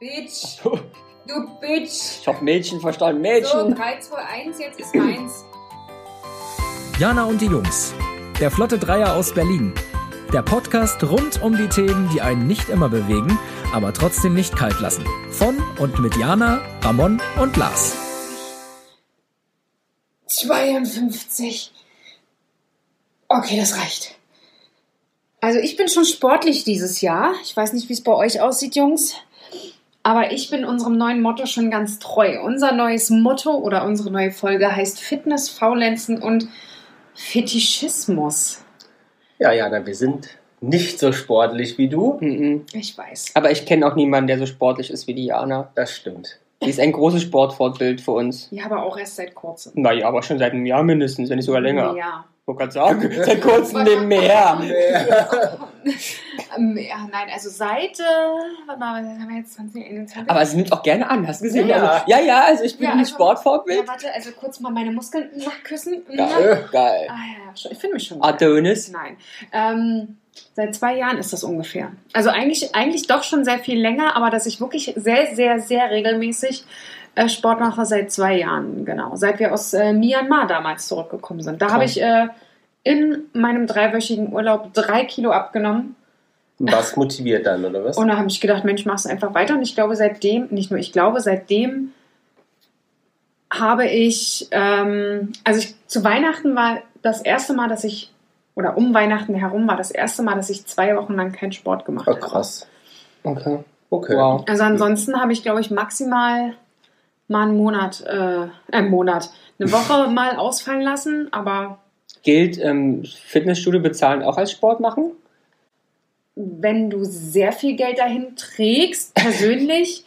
Bitch. Du Bitch. Ich hab Mädchen verstanden, So, Mädchen. 3, 2, 1, jetzt ist meins. Jana und die Jungs. Der Flotte Dreier aus Berlin. Der Podcast rund um die Themen, die einen nicht immer bewegen, aber trotzdem nicht kalt lassen. Von und mit Jana, Ramon und Lars. 52. Okay, das reicht. Also ich bin schon sportlich dieses Jahr. Ich weiß nicht, wie es bei euch aussieht, Jungs. Aber ich bin unserem neuen Motto schon ganz treu. Unser neues Motto oder unsere neue Folge heißt Fitness, Faulenzen und Fetischismus. Ja, Jana, wir sind nicht so sportlich wie du. Mhm. Ich weiß. Aber ich kenne auch niemanden, der so sportlich ist wie die Jana. Das stimmt. Die ist ein großes Sportvorbild für uns. Ja, aber auch erst seit kurzem. Naja, aber schon seit einem Jahr mindestens, wenn nicht sogar länger. Ja. Wollte gerade sagen, seit kurzem dem mehr. Ähm, ja, nein, also seit, äh, warte mal, haben wir jetzt 2021? Aber sie nimmt auch gerne an, hast du gesehen? Ja. Also, ja, ja, also ich bin Ja, ein also- Sportvorbild. Ja, warte, also kurz mal meine Muskeln nachküssen. Geil, geil. Ah ja, ich finde mich schon. geil. Adonis. Nein. Ähm, seit zwei Jahren ist das ungefähr. Also eigentlich, eigentlich doch schon sehr viel länger, aber dass ich wirklich sehr, sehr, sehr regelmäßig äh, Sport mache seit zwei Jahren, genau. Seit wir aus äh, Myanmar damals zurückgekommen sind. Da habe ich äh, in meinem dreiwöchigen Urlaub drei Kilo abgenommen. Was motiviert dann, oder was? Und da habe ich gedacht, Mensch, mach's einfach weiter. Und ich glaube, seitdem, nicht nur ich glaube, seitdem habe ich, ähm, also ich, zu Weihnachten war das erste Mal, dass ich, oder um Weihnachten herum war das erste Mal, dass ich zwei Wochen lang keinen Sport gemacht Oh, habe. krass. Okay. Okay. Wow. Also ansonsten habe ich, glaube ich, maximal mal einen Monat, äh, einen Monat, eine Woche mal ausfallen lassen, aber Gilt ähm, Fitnessstudio bezahlen auch als Sport machen? wenn du sehr viel Geld dahin trägst, persönlich,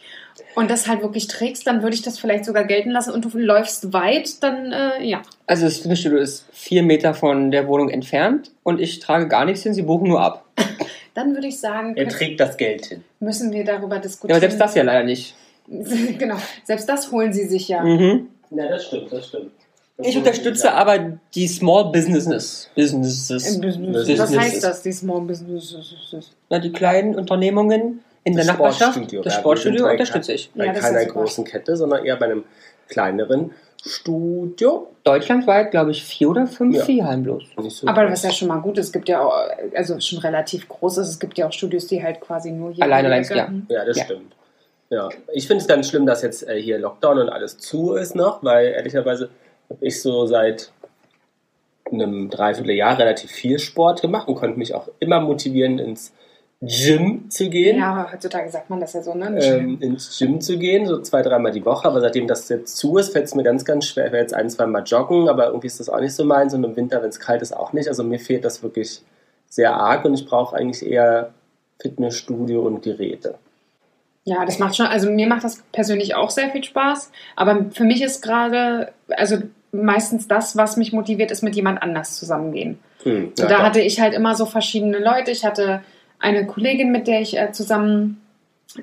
und das halt wirklich trägst, dann würde ich das vielleicht sogar gelten lassen und du läufst weit, dann äh, ja. Also das Fitnessstudio ist vier Meter von der Wohnung entfernt und ich trage gar nichts hin, sie buchen nur ab. Dann würde ich sagen, Er trägt das Geld hin. müssen wir darüber Ja, diskutieren. aber selbst das ja leider nicht. genau, selbst das holen sie sich ja. Mhm. Ja, das stimmt, das stimmt. Das Ich unterstütze sagen. aber die Small Businesses. Businesses. Im Business. Business. Was heißt das, die Small Business? Na, die kleinen Unternehmungen in Das der Nachbarschaft. Sportstudio, Das ja, Sportstudio unterstütze ich. Bei Ja, das keiner großen Kette, sondern eher bei einem kleineren Studio. Deutschlandweit, glaube ich, vier oder fünf Ja. Viehhallen bloß. So Aber was ja schon mal gut ist, es gibt ja auch, also schon relativ groß ist, es gibt ja auch Studios, die halt quasi nur hier Alleine in die längst, Ecke- ja. Ja, das Ja. stimmt. Ja, ich finde es ganz schlimm, dass jetzt äh, hier Lockdown und alles zu ist noch, weil ehrlicherweise habe ich so seit einem Dreivierteljahr relativ viel Sport gemacht und konnte mich auch immer motivieren, ins Gym zu gehen. Ja, heutzutage sagt man das ja so, ne? Ähm, ins Gym zu gehen, so zwei, dreimal die Woche. Aber seitdem das jetzt zu ist, fällt es mir ganz, ganz schwer. Ich werde jetzt ein, zwei Mal joggen, aber irgendwie ist das auch nicht so meins. Und im Winter, wenn es kalt ist, auch nicht. Also mir fehlt das wirklich sehr arg und ich brauche eigentlich eher Fitnessstudio und Geräte. Ja, das macht schon, also mir macht das persönlich auch sehr viel Spaß, aber für mich ist gerade, also meistens das, was mich motiviert, ist mit jemand anders zusammengehen. Hm, Und da hatte ich halt immer so verschiedene Leute. Ich hatte eine Kollegin, mit der ich äh, zusammen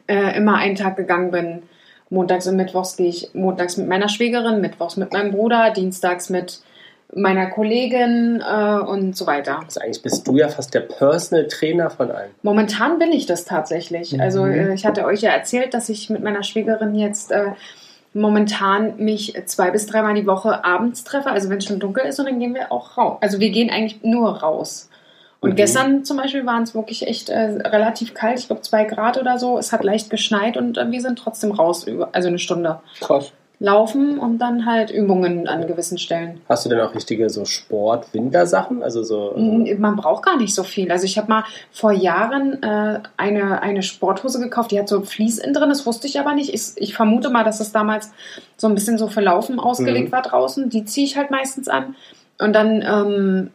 äh, immer einen Tag gegangen bin. Montags und Mittwochs gehe ich montags mit meiner Schwägerin, Mittwochs mit meinem Bruder, dienstags mit meiner Kollegin äh, und so weiter. Also eigentlich bist du ja fast der Personal Trainer von allen. Momentan bin ich das tatsächlich. Mhm. Also äh, ich hatte euch ja erzählt, dass ich mit meiner Schwägerin jetzt äh, momentan mich zwei bis dreimal die Woche abends treffe. Also wenn es schon dunkel ist und dann gehen wir auch raus. Also wir gehen eigentlich nur raus. Und Mhm. gestern zum Beispiel waren es wirklich echt äh, relativ kalt, ich glaube zwei Grad oder so. Es hat leicht geschneit und äh, wir sind trotzdem raus, über, also eine Stunde Krass. Laufen und dann halt Übungen an gewissen Stellen. Hast du denn auch richtige so Sport-Wintersachen? Also so. Mm, Man braucht gar nicht so viel. Also ich habe mal vor Jahren äh, eine, eine Sporthose gekauft, die hat so Vlies innen drin, das wusste ich aber nicht. Ich, ich vermute mal, dass es damals so ein bisschen so für Laufen ausgelegt Mhm. war draußen. Die ziehe ich halt meistens an. Und dann ähm,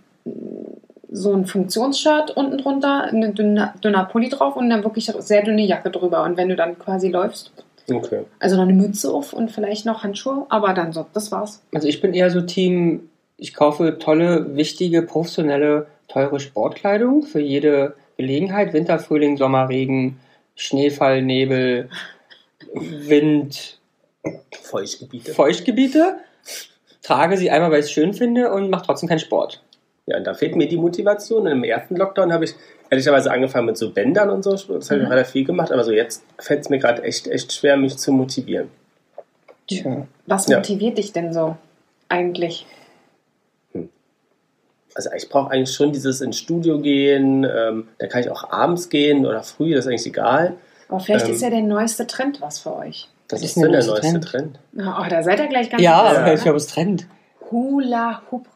so ein Funktionsshirt unten drunter, ein dünner, dünner Pulli drauf und dann wirklich sehr dünne Jacke drüber. Und wenn du dann quasi läufst, Okay. also noch eine Mütze auf und vielleicht noch Handschuhe, aber dann so, das war's. Also ich bin eher so Team, ich kaufe tolle, wichtige, professionelle, teure Sportkleidung für jede Gelegenheit. Winter, Frühling, Sommer, Regen, Schneefall, Nebel, Wind, Feuchtgebiete. Feuchtgebiete. Trage sie einmal, weil ich es schön finde und mache trotzdem keinen Sport. Ja, und da fehlt mir die Motivation. Und im ersten Lockdown habe ich ehrlicherweise angefangen mit so Bändern und so. Das habe ich Mhm. relativ viel gemacht, aber so jetzt fällt es mir gerade echt, echt schwer, mich zu motivieren. Tja. Was Ja. motiviert dich denn so eigentlich? Also ich brauche eigentlich schon dieses ins Studio gehen, ähm, da kann ich auch abends gehen oder früh, das ist eigentlich egal. Aber vielleicht Ähm. ist ja der neueste Trend was für euch. Das Was ist ist denn der neueste neueste Trend. Oh, da seid ihr gleich ganz Ja, aber ich ne? glaube, es Trend. Hula Hoop.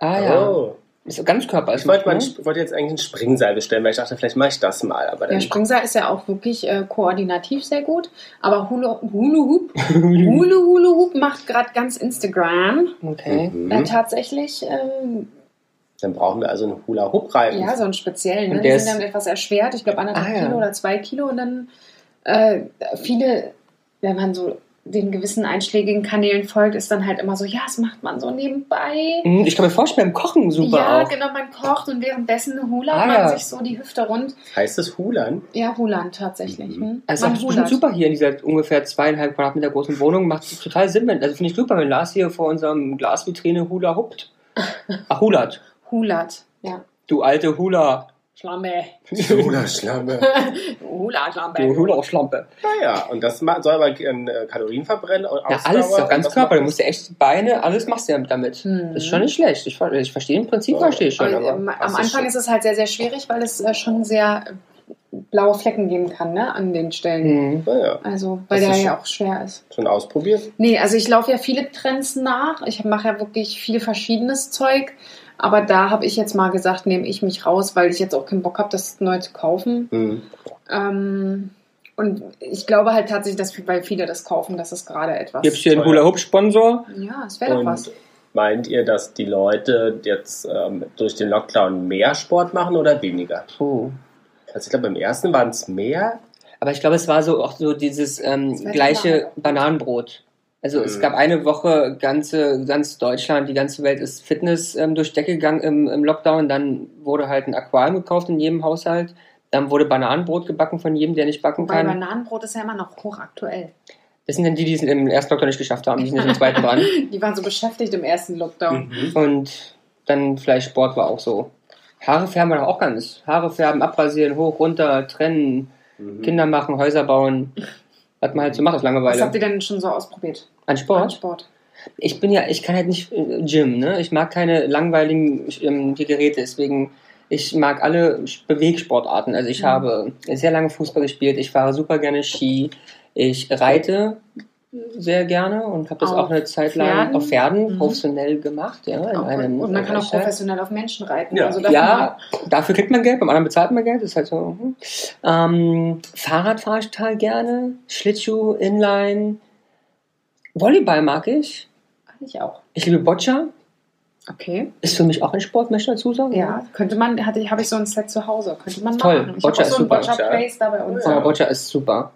Ah ja. Oh. Ist so ganz Körper. Ich wollte, mal, ich wollte jetzt eigentlich ein Springseil bestellen, weil ich dachte, vielleicht mache ich das mal. Aber Der dann, Springseil ist ja auch wirklich äh, koordinativ sehr gut. Aber Hula, Hula Hoop, Hula Hula Hoop macht gerade ganz Instagram. Okay. Mhm. Äh, tatsächlich, ähm, dann brauchen wir also einen Hula-Hoop-Reifen. ja, so einen speziellen. Ne? Die sind ist- dann etwas erschwert. Ich glaube, anderthalb Ah, ja. Kilo oder zwei Kilo. Und dann äh, viele, wenn man so den gewissen einschlägigen Kanälen folgt, ist dann halt immer so, ja, das macht man so nebenbei. Mhm, Ich kann mir vorstellen, beim Kochen super ja, auch. genau, man kocht und währenddessen hula Ah, man sich so die Hüfte rund. Heißt es Hulan? Ja, Hulan tatsächlich. Mhm. Hm? Also das ist hulert. super hier in dieser ungefähr zweieinhalb Quadratmeter großen Wohnung. Macht total Sinn. Wenn, also finde ich super, wenn Lars hier vor unserem Glasvitrine Hula huppt. Ach, hulat. Hulat, ja. Du alte Hula. Schlampe. Hula-Schlampe. Hula, Schlampe. Du Hula-Schlampe. Naja, und das soll aber äh, Kalorien verbrennen. und Ja, alles, und ganz Körper. Du musst ja echt Beine, alles machst du ja damit. Hm. Das ist schon nicht schlecht. Ich, ich verstehe im Prinzip, verstehe ich schon. Aber, am Anfang schon- ist es halt sehr, sehr schwierig, weil es äh, schon sehr blaue Flecken geben kann, ne, an den Stellen. Mhm. Naja, Also, weil Das der ja auch schwer ist. schon ausprobiert. Nee, also ich laufe ja viele Trends nach. Ich mache ja wirklich viel verschiedenes Zeug. Aber da habe ich jetzt mal gesagt, nehme ich mich raus, weil ich jetzt auch keinen Bock habe, das neu zu kaufen. Mhm. Ähm, und ich glaube halt tatsächlich, dass weil viele das kaufen, dass es gerade etwas. Gibt es hier einen. Hula-Hoop-Sponsor? Ja, es wäre doch Und was. meint ihr, dass die Leute jetzt ähm, durch den Lockdown mehr Sport machen oder weniger? Puh. Also ich glaube, beim ersten waren es mehr. Aber ich glaube, es war so auch so dieses ähm, gleiche Banane- Bananenbrot. Also es Mhm. gab eine Woche ganze, ganz Deutschland, die ganze Welt ist Fitness ähm, durch Decke gegangen im, im Lockdown. Dann wurde halt ein Aquarium gekauft in jedem Haushalt. Dann wurde Bananenbrot gebacken von jedem, der nicht backen Wobei kann. Bananenbrot ist ja immer noch hochaktuell. Das sind dann die, die es im ersten Lockdown nicht geschafft haben. Die sind jetzt im zweiten dran. Die waren so beschäftigt im ersten Lockdown. Mhm. Und dann vielleicht Sport war auch so. Haare färben war doch auch ganz. Haare färben, abrasieren, hoch, runter, trennen, Mhm. Kinder machen, Häuser bauen. Was man halt so macht aus Was habt Langeweile. ihr denn schon so ausprobiert? An An Sport? Sport. Ich bin ja, ich kann halt nicht äh, Gym, ne? Ich mag keine langweiligen ähm, Geräte, deswegen ich mag alle Bewegsportarten. Also ich Mhm. habe sehr lange Fußball gespielt, ich fahre super gerne Ski, ich reite sehr gerne und habe das Auf auch eine Zeit lang Pferden? auf Pferden Mhm. professionell gemacht, ja, in einem und man kann auch professionell auf Menschen reiten. Ja. Also dafür Ja, dafür kriegt man Geld, beim anderen bezahlt man Geld, das ist halt so. hm. Ähm, Fahrrad fahre ich total gerne, Schlittschuh, Inline, Volleyball mag ich. ich auch. Ich liebe Boccia. Okay. Ist für mich auch ein Sport, möchte ich dazu sagen. Ja, könnte man, hatte, habe ich so ein Set zu Hause. Könnte man Toll. machen. Ich Boccia habe auch ist so ein super. Boccia-Place da bei uns. Aber Boccia ist super.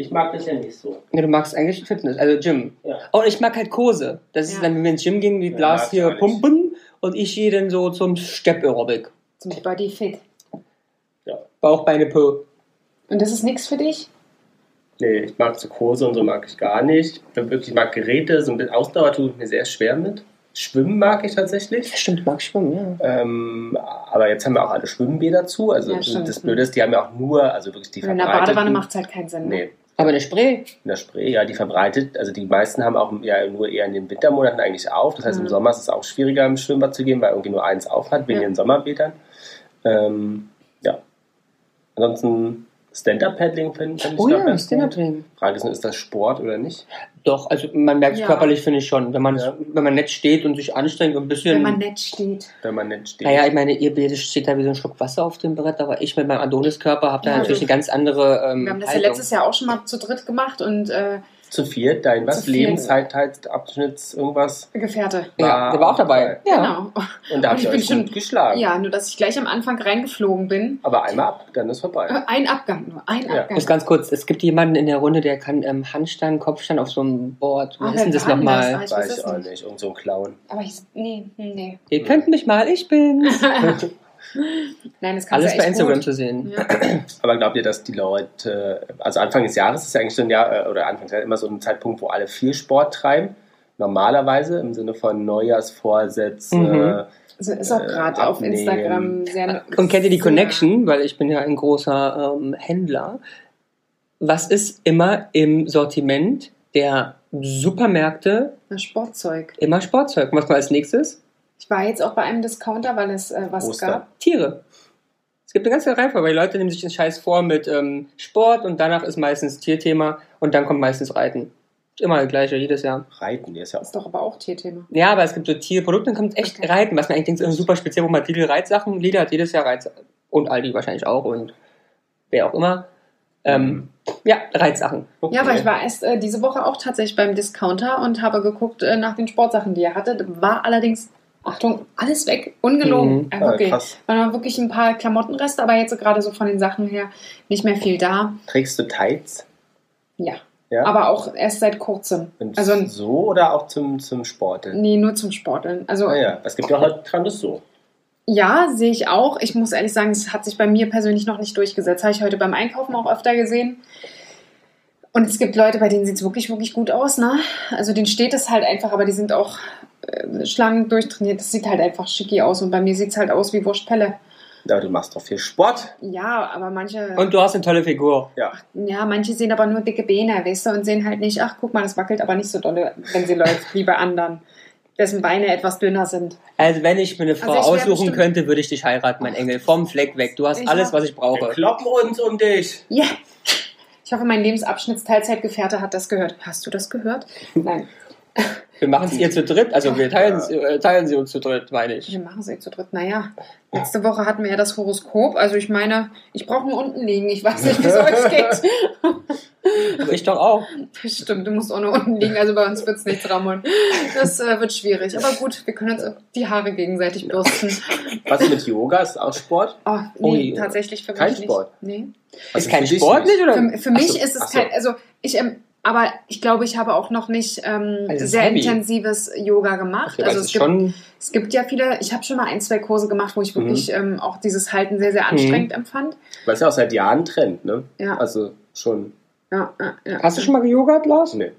Ich mag das ja nicht so. Ja, du magst eigentlich Fitness, also Gym. Ja. Oh, ich mag halt Kurse. Das ist Ja. dann, wenn wir ins Gym gehen, wie Ja, Glas mag ich hier pumpen und ich gehe dann so zum Step-Aerobic. Zum Body Fit. Bauch, Beine, Po. Und das ist nichts für dich? Nee, ich mag so Kurse und so mag ich gar nicht. Ich bin wirklich, ich mag Geräte, so ein bisschen Ausdauer tue ich mir sehr schwer mit. Schwimmen mag ich tatsächlich. Stimmt, du magst schwimmen, ja. Ähm, aber jetzt haben wir auch alle Schwimmbäder zu. Also Ja, stimmt. das Blöde ist, die haben ja auch nur, also wirklich die In der Badewanne macht es halt keinen Sinn. Ne? Nee, Aber eine Spree. in der Spree, ja, die verbreitet, also die meisten haben auch ja nur eher in den Wintermonaten eigentlich auf. Das heißt, Mhm. im Sommer ist es auch schwieriger, im Schwimmbad zu gehen, weil irgendwie nur eins auf hat, wegen Ja. den Sommerbädern. Ähm, ja. Ansonsten Stand-Up-Paddling finde find ich Oh noch ja, ganz Stand-Up gut. Training. Frage ist nur, ist das Sport oder nicht? Doch, also man merkt es Ja. körperlich, finde ich schon. Wenn man, Ja. wenn man nett steht und sich anstrengt und ein bisschen. Wenn man nett steht. Wenn man nicht steht. Naja, ich meine, ihr beide steht da wie so ein Schluck Wasser auf dem Brett, aber ich mit meinem Adoniskörper habe da Ja, natürlich also- eine ganz andere ähm, Wir haben das ja Haltung. letztes Jahr auch schon mal zu dritt gemacht und äh, Zu viert, dein was? Lebenszeitabschnitts, irgendwas? Gefährte. Ja, der war auch dabei. Ja. Genau. Und da habt ich ihr euch schon- gut geschlagen. Ja, nur dass ich gleich am Anfang reingeflogen bin. Aber einmal ab, dann ist vorbei. Äh, Ein Abgang nur, ein Ja. Abgang. Muss ganz kurz, es gibt jemanden in der Runde, der kann ähm, Handstand, Kopfstand auf so einem Board. Wie Ah, ist denn das nochmal? Ah, ich Weiß weiß ich es auch nicht. nicht. Irgend so ein Clown. Aber ich, nee, hm, nee. Ihr könnt mich mal, ich bin's. Nein, das kannst Alles du bei Instagram gut. zu sehen. Ja. Aber glaubt ihr, dass die Leute, also Anfang des Jahres ist ja eigentlich so ein Jahr, äh, oder Anfang des Jahres immer so ein Zeitpunkt, wo alle viel Sport treiben. Normalerweise im Sinne von Neujahrsvorsätze, Mhm. Also ist auch Äh, gerade auf abnehmen. Instagram sehr. Und kennt ihr die Connection? Weil ich bin ja ein großer ähm, Händler. Was ist immer im Sortiment der Supermärkte? Na, Sportzeug. Immer Sportzeug. Was mal als nächstes? Ich war jetzt auch bei einem Discounter, weil es äh, was Ostern. gab. Tiere. Es gibt eine ganze Reihenfolge, weil die Leute nehmen sich den Scheiß vor mit ähm, Sport und danach ist meistens Tierthema und dann kommt meistens Reiten. Immer das gleiche, jedes Jahr. Reiten, die ist ja auch Ist doch aber auch Tierthema. Ja, aber es gibt so Tierprodukte, dann kommt echt Okay. Reiten, was man eigentlich denkt, ist super speziell, wo man Lidl Reitsachen, Lidl hat jedes Jahr Reitsachen und Aldi wahrscheinlich auch und wer auch immer. Ähm, ja, Reitsachen. Okay. Ja, aber ich war erst äh, diese Woche auch tatsächlich beim Discounter und habe geguckt äh, nach den Sportsachen, die er hatte. War allerdings, Achtung, alles weg. Ungelogen. Mhm. Ah, wirklich. krass. Waren wirklich ein paar Klamottenreste, aber jetzt so gerade so von den Sachen her nicht mehr viel da. Trägst du Tights? Ja. Ja. Aber auch erst seit kurzem. Und Also so oder auch zum, zum Sporteln? nee, nur zum Sporteln. Also Naja, es gibt ja die tragen das so. Ja, sehe ich auch. Ich muss ehrlich sagen, es hat sich bei mir persönlich noch nicht durchgesetzt. Habe ich heute beim Einkaufen auch öfter gesehen. Und es gibt Leute, bei denen sieht es wirklich, wirklich gut aus. Ne? Also denen steht es halt einfach, aber die sind auch äh, schlank durchtrainiert. Das sieht halt einfach schicki aus. Und bei mir sieht es halt aus wie Wurstpelle. Ja, du machst doch viel Sport. Ja, aber manche, Und du hast eine tolle Figur. Ja. ja, manche sehen aber nur dicke Beine, weißt du, und sehen halt nicht, ach, guck mal, das wackelt aber nicht so dolle, wenn sie läuft, wie bei anderen, dessen Beine etwas dünner sind. Also wenn ich mir eine Frau Also ich wär aussuchen bestimmt- könnte, würde ich dich heiraten, mein Engel. Vom Fleck weg. Du hast Ich alles, hab- was ich Wir brauche. kloppen uns um dich. Ja. Ich hoffe, mein Lebensabschnittsteilzeitgefährte hat das gehört. Hast du das gehört? Nein. Wir machen es ihr zu dritt. Also wir teilen, äh, teilen sie uns zu dritt, meine ich. Wir machen es eh zu dritt. Naja, letzte Woche hatten wir ja das Horoskop. Also ich meine, ich brauche nur unten liegen. Ich weiß nicht, wie es euch geht. Ich doch auch. Stimmt, du musst auch nur unten liegen. Also bei uns wird es nichts rammeln. Das äh, wird schwierig. Aber gut, wir können uns die Haare gegenseitig bürsten. Was mit Yoga? Ist auch Sport? Oh, nee, Ui. tatsächlich für Kein mich Sport? nicht. Nee. Also ist kein Sport nicht, oder? Für, für mich so, ist es so. kein, also ich, ähm, aber ich glaube, ich habe auch noch nicht ähm, Also sehr Hobby. intensives Yoga gemacht. Okay, also es gibt, schon. es gibt ja viele, ich habe schon mal ein, zwei Kurse gemacht, wo ich Mhm. wirklich ähm, auch dieses Halten sehr, sehr anstrengend empfand. Weil es ja auch seit Jahren Trend, ne? Ja, Also schon. ja, ja, ja. Hast du schon mal gejogert, Lars? Nee.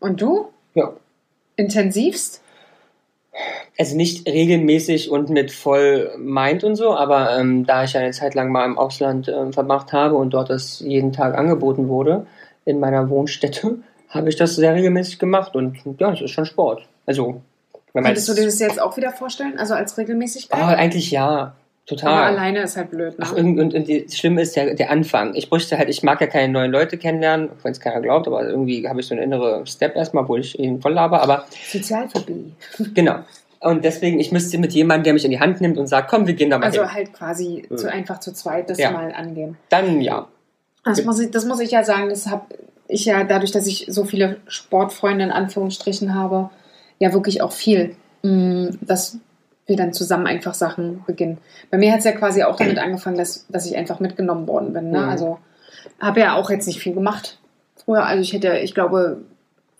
Und du? Ja. Intensivst? Also nicht regelmäßig und mit voll Mind und so, aber ähm, da ich ja eine Zeit lang mal im Ausland ähm, verbracht habe und dort das jeden Tag angeboten wurde in meiner Wohnstätte, habe ich das sehr regelmäßig gemacht und ja, das ist schon Sport. Also, wenn man Könntest du dir das jetzt auch wieder vorstellen? Also als Regelmäßigkeit? oh, eigentlich ja, aber total. alleine ist halt blöd, ne? Ach, und, und, und das Schlimme ist der, der Anfang. Ich bräuchte halt, ich mag ja keine neuen Leute kennenlernen, wenn es keiner glaubt, aber irgendwie habe ich so eine innere Step erstmal, wo ich ihn voll laber, aber Sozialphobie. genau. Und deswegen, ich müsste mit jemandem, der mich in die Hand nimmt und sagt, komm, wir gehen da mal Also hin. halt quasi zu, einfach zu zweit das Ja. mal angehen. Dann ja. Das muss, ich, das muss ich ja sagen, das habe ich ja dadurch, dass ich so viele Sportfreunde in Anführungsstrichen habe, ja wirklich auch viel, mm, dass wir dann zusammen einfach Sachen beginnen. Bei mir hat es ja quasi auch damit angefangen, dass, dass ich einfach mitgenommen worden bin. Ne? Mhm. Also habe ja auch jetzt nicht viel gemacht früher. Also ich hätte, ich glaube,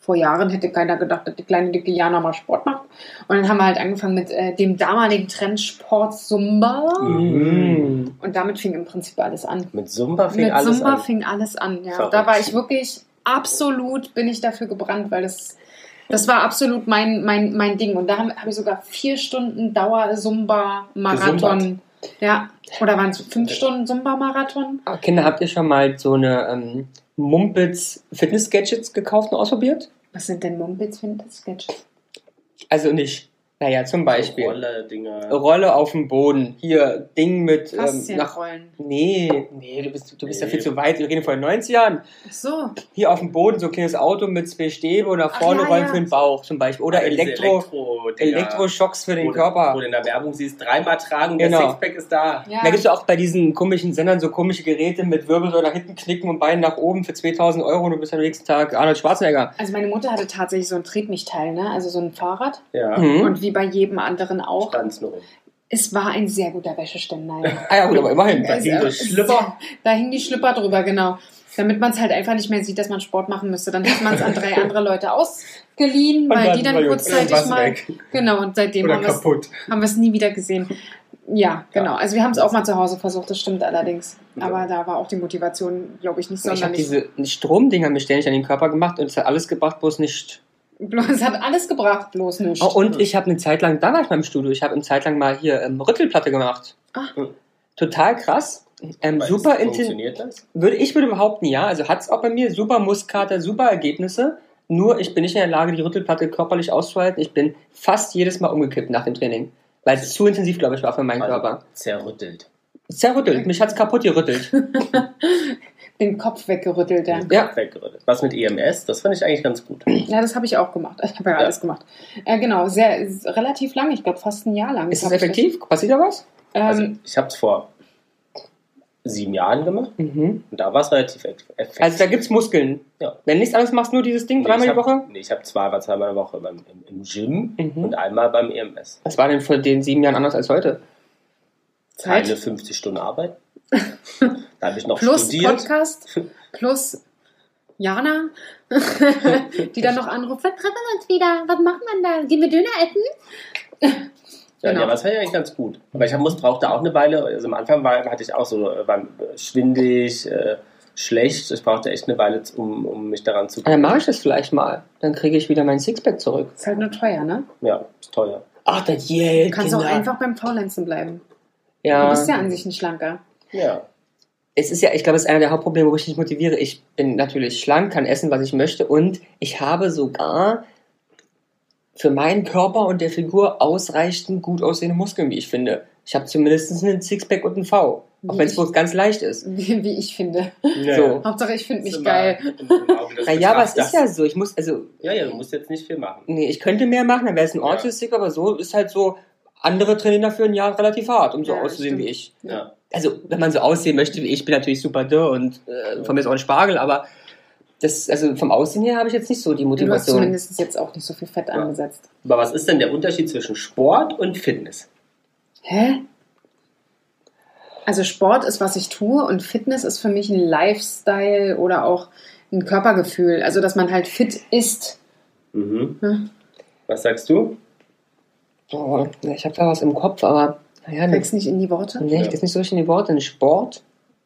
vor Jahren hätte keiner gedacht, dass die kleine dicke Jana mal Sport macht. Und dann haben wir halt angefangen mit äh, dem damaligen Trend Sport Zumba. Mhm. Und damit fing im Prinzip alles an. Mit Zumba fing Mit alles Zumba an. fing alles an, ja. Verrückt. Da war ich wirklich absolut, bin ich dafür gebrannt, weil das, das war absolut mein, mein, mein Ding. Und da habe hab ich sogar vier Stunden Dauer-Zumba-Marathon. Ja, oder waren es fünf Stunden Zumba-Marathon? Ah, Kinder, habt ihr schon mal so eine ähm, Mumpitz Fitness-Gadgets gekauft und ausprobiert? Was sind denn Mumpitz Fitness Sketches? Also nicht. Naja, zum Beispiel. Rolle, Dinger. Rolle auf dem Boden. Hier, Ding mit ähm, nach. Faszienrollen. Nee, nee, du bist, du bist ja Nee. viel zu weit. Wir reden von den 90 Jahren. Ach so. Hier auf dem Boden so ein kleines Auto mit zwei Stäbe und nach Ach, vorne ja, rollen ja. für den Bauch zum Beispiel. Oder Diese Elektro, Elektroschocks für den wo Körper. Wo du in der Werbung siehst, dreimal tragen, der Genau. Sixpack ist da. Ja. Da gibt es ja auch bei diesen komischen Sendern so komische Geräte mit Wirbelsäule nach hinten knicken und Beinen nach oben für 2000 Euro und du bist am nächsten Tag Arnold Schwarzenegger. Also meine Mutter hatte tatsächlich so ein Tretmichsteil, ne? Also so ein Fahrrad. Ja. Mhm. Und wie bei jedem anderen auch. Stand's nur. Es war ein sehr guter Wäscheständer. ja. Ah ja gut, aber immerhin. Da hing so Schlüpper. Da hingen die Schlüpper drüber, genau. Damit man es halt einfach nicht mehr sieht, dass man Sport machen müsste. Dann hat man es an drei andere Leute ausgeliehen, weil die dann kurzzeitig mal. weg. Genau, und seitdem haben wir es kaputt. haben wir es nie wieder gesehen. Ja, genau. Also wir haben es auch mal zu Hause versucht, das stimmt allerdings. Aber da war auch die Motivation, glaube ich, nicht Ich habe diese Stromdinger mir ständig an den Körper gemacht und es hat alles gebracht, bloß nicht es hat alles gebracht, bloß nicht. Oh, und ich habe eine Zeit lang, da war ich mal im Studio, ich habe eine Zeit lang mal hier ähm, Rüttelplatte gemacht. Ah. Total krass. Ähm, Weißt super. Funktioniert das? Würde, ich würde behaupten, ja. Also hat es auch bei mir super Muskelkater, super Ergebnisse. Nur ich bin nicht in der Lage, die Rüttelplatte körperlich auszuhalten. Ich bin fast jedes Mal umgekippt nach dem Training. Weil es zu intensiv, glaube ich, war für meinen Körper. Also, zerrüttelt. Zerrüttelt. Mich hat's kaputt gerüttelt. Den Kopf weggerüttelt, ja. Ja. Weggerüttelt. Was mit EMS? Das fand ich eigentlich ganz gut. Ja, das habe ich auch gemacht. Ich habe ja, Ja. alles gemacht. Äh, genau, sehr relativ lang, ich glaube fast ein Jahr lang. Ist das ich effektiv? Passiert da was? Ähm, Also, ich habe es vor sieben Jahren gemacht Mhm. und da war es relativ eff- effektiv. Also da gibt's Muskeln. Ja. Wenn nichts anderes machst, nur dieses Ding Nee, dreimal die Woche? Nee, ich habe zweimal, zweimal in der Woche beim, im, im Gym Mhm. und einmal beim EMS. Was war denn vor den sieben Jahren anders als heute? Zeit Keine 50 Stunden Arbeit. Da habe ich noch plus studiert. Podcast, plus Jana, die dann noch anruft, was treffen wir uns wieder? Was machen wir da? Gehen wir Döner essen? Ja, Genau. ja, das war ja eigentlich ganz gut. Aber ich hab, muss, brauchte auch eine Weile. Also am Anfang war, hatte ich auch so, äh, war schwindig, äh, schlecht. Ich brauchte echt eine Weile, um, um mich daran zu Ah, Dann mache ich das vielleicht mal. Dann kriege ich wieder mein Sixpack zurück. Ist halt nur teuer, ne? Ja, ist teuer. Ach, das Geld. Du kannst auch einfach beim Faulenzen bleiben. Du Ja. bist ja an sich ein Schlanker. Ja. es ist ja, ich glaube, es ist einer der Hauptprobleme, wo ich mich motiviere. Ich bin natürlich schlank, kann essen, was ich möchte und ich habe sogar für meinen Körper und der Figur ausreichend gut aussehende Muskeln, wie ich finde. Ich habe zumindest einen Sixpack und einen V. Auch wenn es wohl ganz leicht ist. Wie, wie ich finde. So. Hauptsache, ich finde mich geil. Naja, aber es ist ja so. Ich muss, also, Ja, ja, du musst jetzt nicht viel machen. nee, ich könnte mehr machen, dann wäre es ein Ja. ordentliches Stick, aber so ist halt so, andere trainieren dafür ein Jahr relativ hart, um so Ja, auszusehen stimmt. wie ich. Ja. also wenn man so aussehen möchte wie ich, bin natürlich super dürr und äh, von mir ist auch ein Spargel, aber das, also vom Aussehen her habe ich jetzt nicht so die Du hast Motivation. zumindest jetzt auch nicht so viel Fett Ja. angesetzt. Aber was ist denn der Unterschied zwischen Sport und Fitness? Hä? Also Sport ist, was ich tue und Fitness ist für mich ein Lifestyle oder auch ein Körpergefühl. Also, dass man halt fit ist. Mhm. Hm. Was sagst du? Oh, ich habe da was im Kopf, aber naja, Kriegst nicht in die Worte? nee, ich das nicht so richtig in die Worte. Ein Sport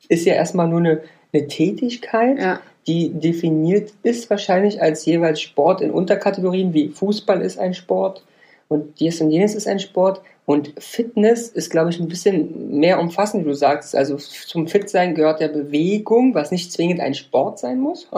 ist ja erstmal nur eine, eine Tätigkeit, Ja. die definiert ist wahrscheinlich als jeweils Sport in Unterkategorien, wie Fußball ist ein Sport und dies und jenes ist ein Sport. Und Fitness ist, glaube ich, ein bisschen mehr umfassend, wie du sagst. Also zum Fitsein gehört der Bewegung, was nicht zwingend ein Sport sein muss.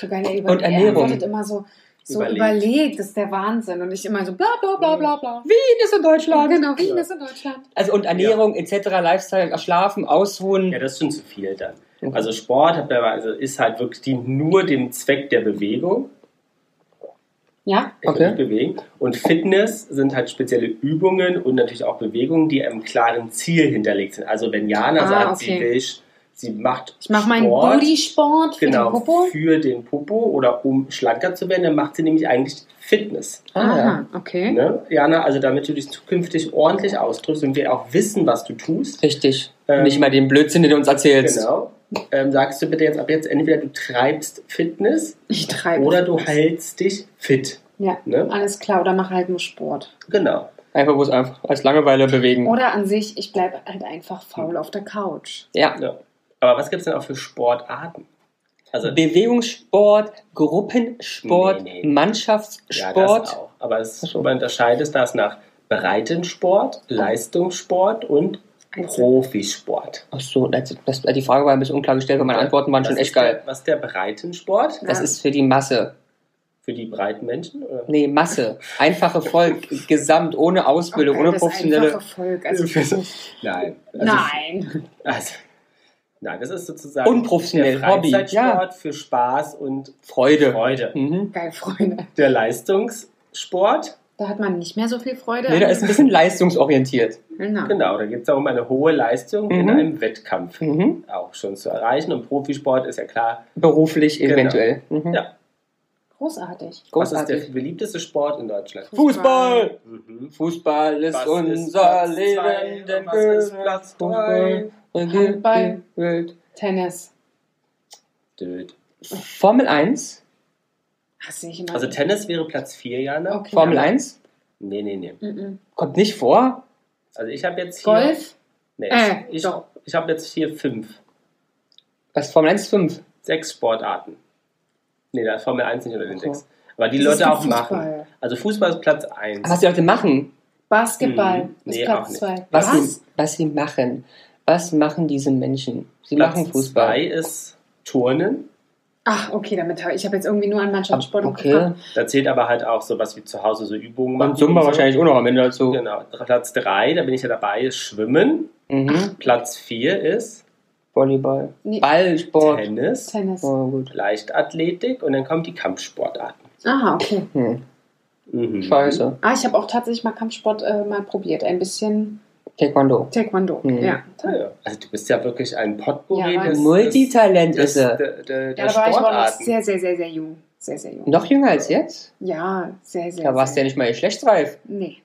So geil, er Und er Ernährung. immer so, so Überlegt. überlegt. Das ist der Wahnsinn. Und ich immer so bla bla bla bla bla. Wien ist in Deutschland. Genau, wie ist in Deutschland? Also und Ernährung etc., Lifestyle, Schlafen, Ausruhen. Ja, das ist schon zu viel dann. Okay. Also Sport also ist halt wirklich dient nur dem Zweck der Bewegung. Ja? Ich Okay. bewegen. Und Fitness sind halt spezielle Übungen und natürlich auch Bewegungen, die einem klaren Ziel hinterlegt sind. Also wenn Jana Ah, sagt, sie okay. will, sie macht Ich mache meinen Sport, Bodysport für genau, den Popo. für den Popo oder um schlanker zu werden, dann macht sie nämlich eigentlich Fitness. Ah, ja. Aha, okay. Ne? Jana, also damit du dich zukünftig ordentlich ausdrückst und wir auch wissen, was du tust, Richtig. Ähm, Nicht mal den Blödsinn, den du uns erzählst. genau, ähm, sagst du bitte jetzt ab jetzt entweder du treibst Fitness Ich treibe. oder du hältst dich fit. Ja, Ne? alles klar. Oder mache halt nur Sport. Genau. Einfach bloß einfach als Langeweile bewegen. Oder an sich, ich bleibe halt einfach faul auf der Couch. Ja. Ja. Aber was gibt es denn auch für Sportarten? Also Bewegungssport, Gruppensport, Nee, nee. Ja, Mannschaftssport. das auch. Aber es, so. man unterscheidet das nach Breitensport, Leistungssport und Profisport. Ach so, das, das, die Frage war ein bisschen unklar gestellt, weil meine Antworten waren Was schon echt geil. Der, was ist der Breitensport? Das Ja. ist für die Masse. Für die breiten Menschen? Oder? Nee, Masse. Einfache Volk, gesamt, ohne Ausbildung, Okay, ohne das professionelle. einfache Volk. Also, Nein. Also, nein. Also, nein, das ist sozusagen Unprofessionell, der Hobby, Freizeitsport für Spaß und Freude. Freude. Mhm. Geil, Freunde. Der Leistungssport, Da hat man nicht mehr so viel Freude. Nee, da ist ein bisschen leistungsorientiert. Genau. genau, da geht es darum, eine hohe Leistung in Mhm. einem Wettkampf Mhm. auch schon zu erreichen. Und Profisport ist ja klar, Beruflich Genau. eventuell. Mhm. Ja. Großartig. was ist Großartig. der beliebteste Sport in Deutschland? Fußball! Mhm. Fußball ist Was ist unser Platz Leben, zwei? denn Was ist Platz Fußball Handball. Welt. Tennis. Död. Formel 1? Hast du nicht immer. Also Tennis wäre Platz 4, Jana? okay. Formel 1? Nee, nee, nee. Mhm. Kommt nicht vor? Also ich habe jetzt hier... Golf? Nee, Äh, ich doch. ich habe jetzt hier fünf. Was Formel 1 ist 5. Sechs Sportarten. Nee, da ist Formel 1 nicht unter den sechs. Aber die Es Leute auch machen. Also Fußball ist Platz 1. Was die Leute machen, Basketball Hm, ist nee, Platz nicht. zwei. was, Was? Sie, was sie machen, was machen diese Menschen? Sie Platz machen Fußball. 2 ist Turnen. Ach, okay, damit habe ich habe jetzt irgendwie nur an Mannschaftssport Okay. gefragt. Da zählt aber halt auch sowas wie zu Hause so Übungen machen. Und Zumba so. wahrscheinlich auch noch am Ende dazu. Genau. Platz 3, da bin ich ja dabei, ist Schwimmen. Mhm. Platz 4 ist Volleyball. Nee. Ballsport. Tennis, Tennis. Oh, gut. Leichtathletik und dann kommen die Kampfsportarten. Aha, okay. Hm. Mhm. Scheiße. Ah, ich habe auch tatsächlich mal Kampfsport äh, mal probiert. Ein bisschen Taekwondo. Taekwondo. Hm. Ja. Ah, ja. Also du bist ja wirklich ein Potpourri Ja, des, Multitalent des, ist er. der, der, Ja, der da war ich aber noch sehr, sehr, sehr, sehr jung. Sehr, sehr jung. Noch jünger als jetzt? Ja, sehr, sehr. Da warst du ja nicht mal geschlechtsreif. Nee.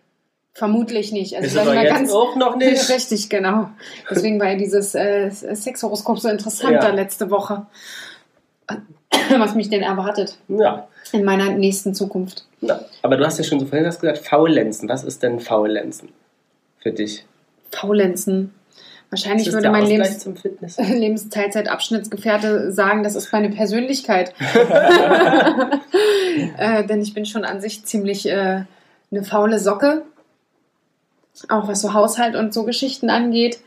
Vermutlich nicht. Also ist doch mal jetzt auch noch nicht. Richtig, genau. Deswegen war ja dieses äh, Sexhoroskop so interessant Ja. da letzte Woche. Was mich denn erwartet Ja. in meiner nächsten Zukunft. ja. Aber du hast ja schon so vorhin gesagt, Faulenzen. Was ist denn Faulenzen für dich? Faulenzen. Wahrscheinlich würde mein Lebens? Lebensteilzeitabschnittsgefährte sagen, das ist meine Persönlichkeit. äh, denn ich bin schon an sich ziemlich äh, eine faule Socke. Auch was so Haushalt und so Geschichten angeht.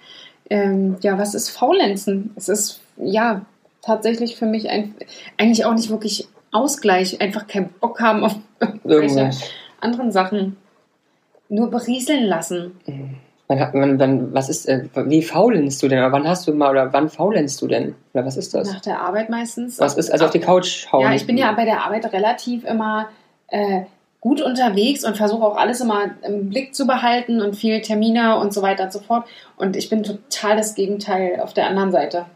Ähm, ja, was ist Faulenzen? Es ist ja tatsächlich für mich ein, eigentlich auch nicht wirklich Ausgleich. Einfach keinen Bock haben auf irgendwelche Irgendwas. anderen Sachen. Nur berieseln lassen. Wann, hat- wann, wann, was ist, äh, wie faulenst du denn? Oder wann hast du mal, oder wann faulenst du denn? Oder was ist das? Nach der Arbeit meistens. Was ist, also auf die Couch hauen? Ja, ich bin ja bei der Arbeit relativ immer äh, gut unterwegs und versuche auch alles immer im Blick zu behalten und viel Termine und so weiter und so fort. Und ich bin total das Gegenteil auf der anderen Seite.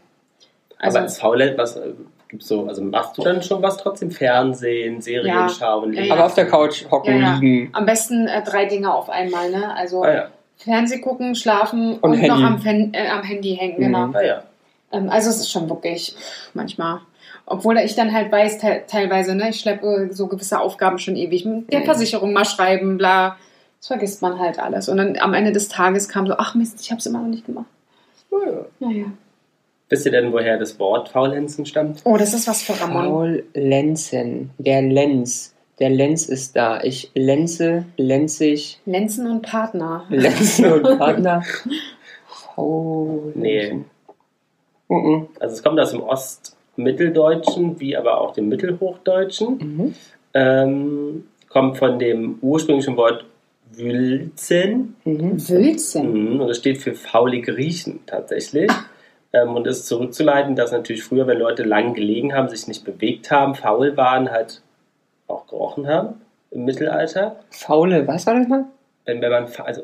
Also, Aber als Faulenz, was äh, gibt's so? Also machst du dann schon was trotzdem? Fernsehen, Serien Ja. schauen, Ja, lesen? Aber auf der Couch hocken, Ja, ja. liegen. am besten äh, drei Dinge auf einmal, ne? Also Ah ja. Fernseh gucken, schlafen Und und, noch am, Fen äh, am Handy hängen, genau. Mhm. Ah ja. Ähm, also es ist schon wirklich manchmal. Obwohl ich dann halt weiß, te teilweise, ne, ich schleppe so gewisse Aufgaben schon ewig. Mit der Mhm. Versicherung mal schreiben, bla. Das vergisst man halt alles. Und dann am Ende des Tages kam so, ach Mist, ich habe es immer noch nicht gemacht. Ja. Naja. Wisst ihr denn, woher das Wort Faulenzen stammt? Oh, das ist was für Ramon. Faulenzen. Der Lenz. Der Lenz ist da. Ich lenze, lenzig, Lenzen und Partner. lenzen und Partner. Faulenzen. Nee. Mhm. Also es kommt aus dem Ostmitteldeutschen, wie aber auch dem Mittelhochdeutschen. Mhm. Ähm, kommt von dem ursprünglichen Wort Wülzen. Mhm. Wülzen. Mhm, und das steht für faule Griechen tatsächlich. Ähm, und ist zurückzuleiten, dass natürlich früher, wenn Leute lang gelegen haben, sich nicht bewegt haben, faul waren, halt auch gerochen haben im Mittelalter. Faule, was war das mal? Wenn, wenn man, also,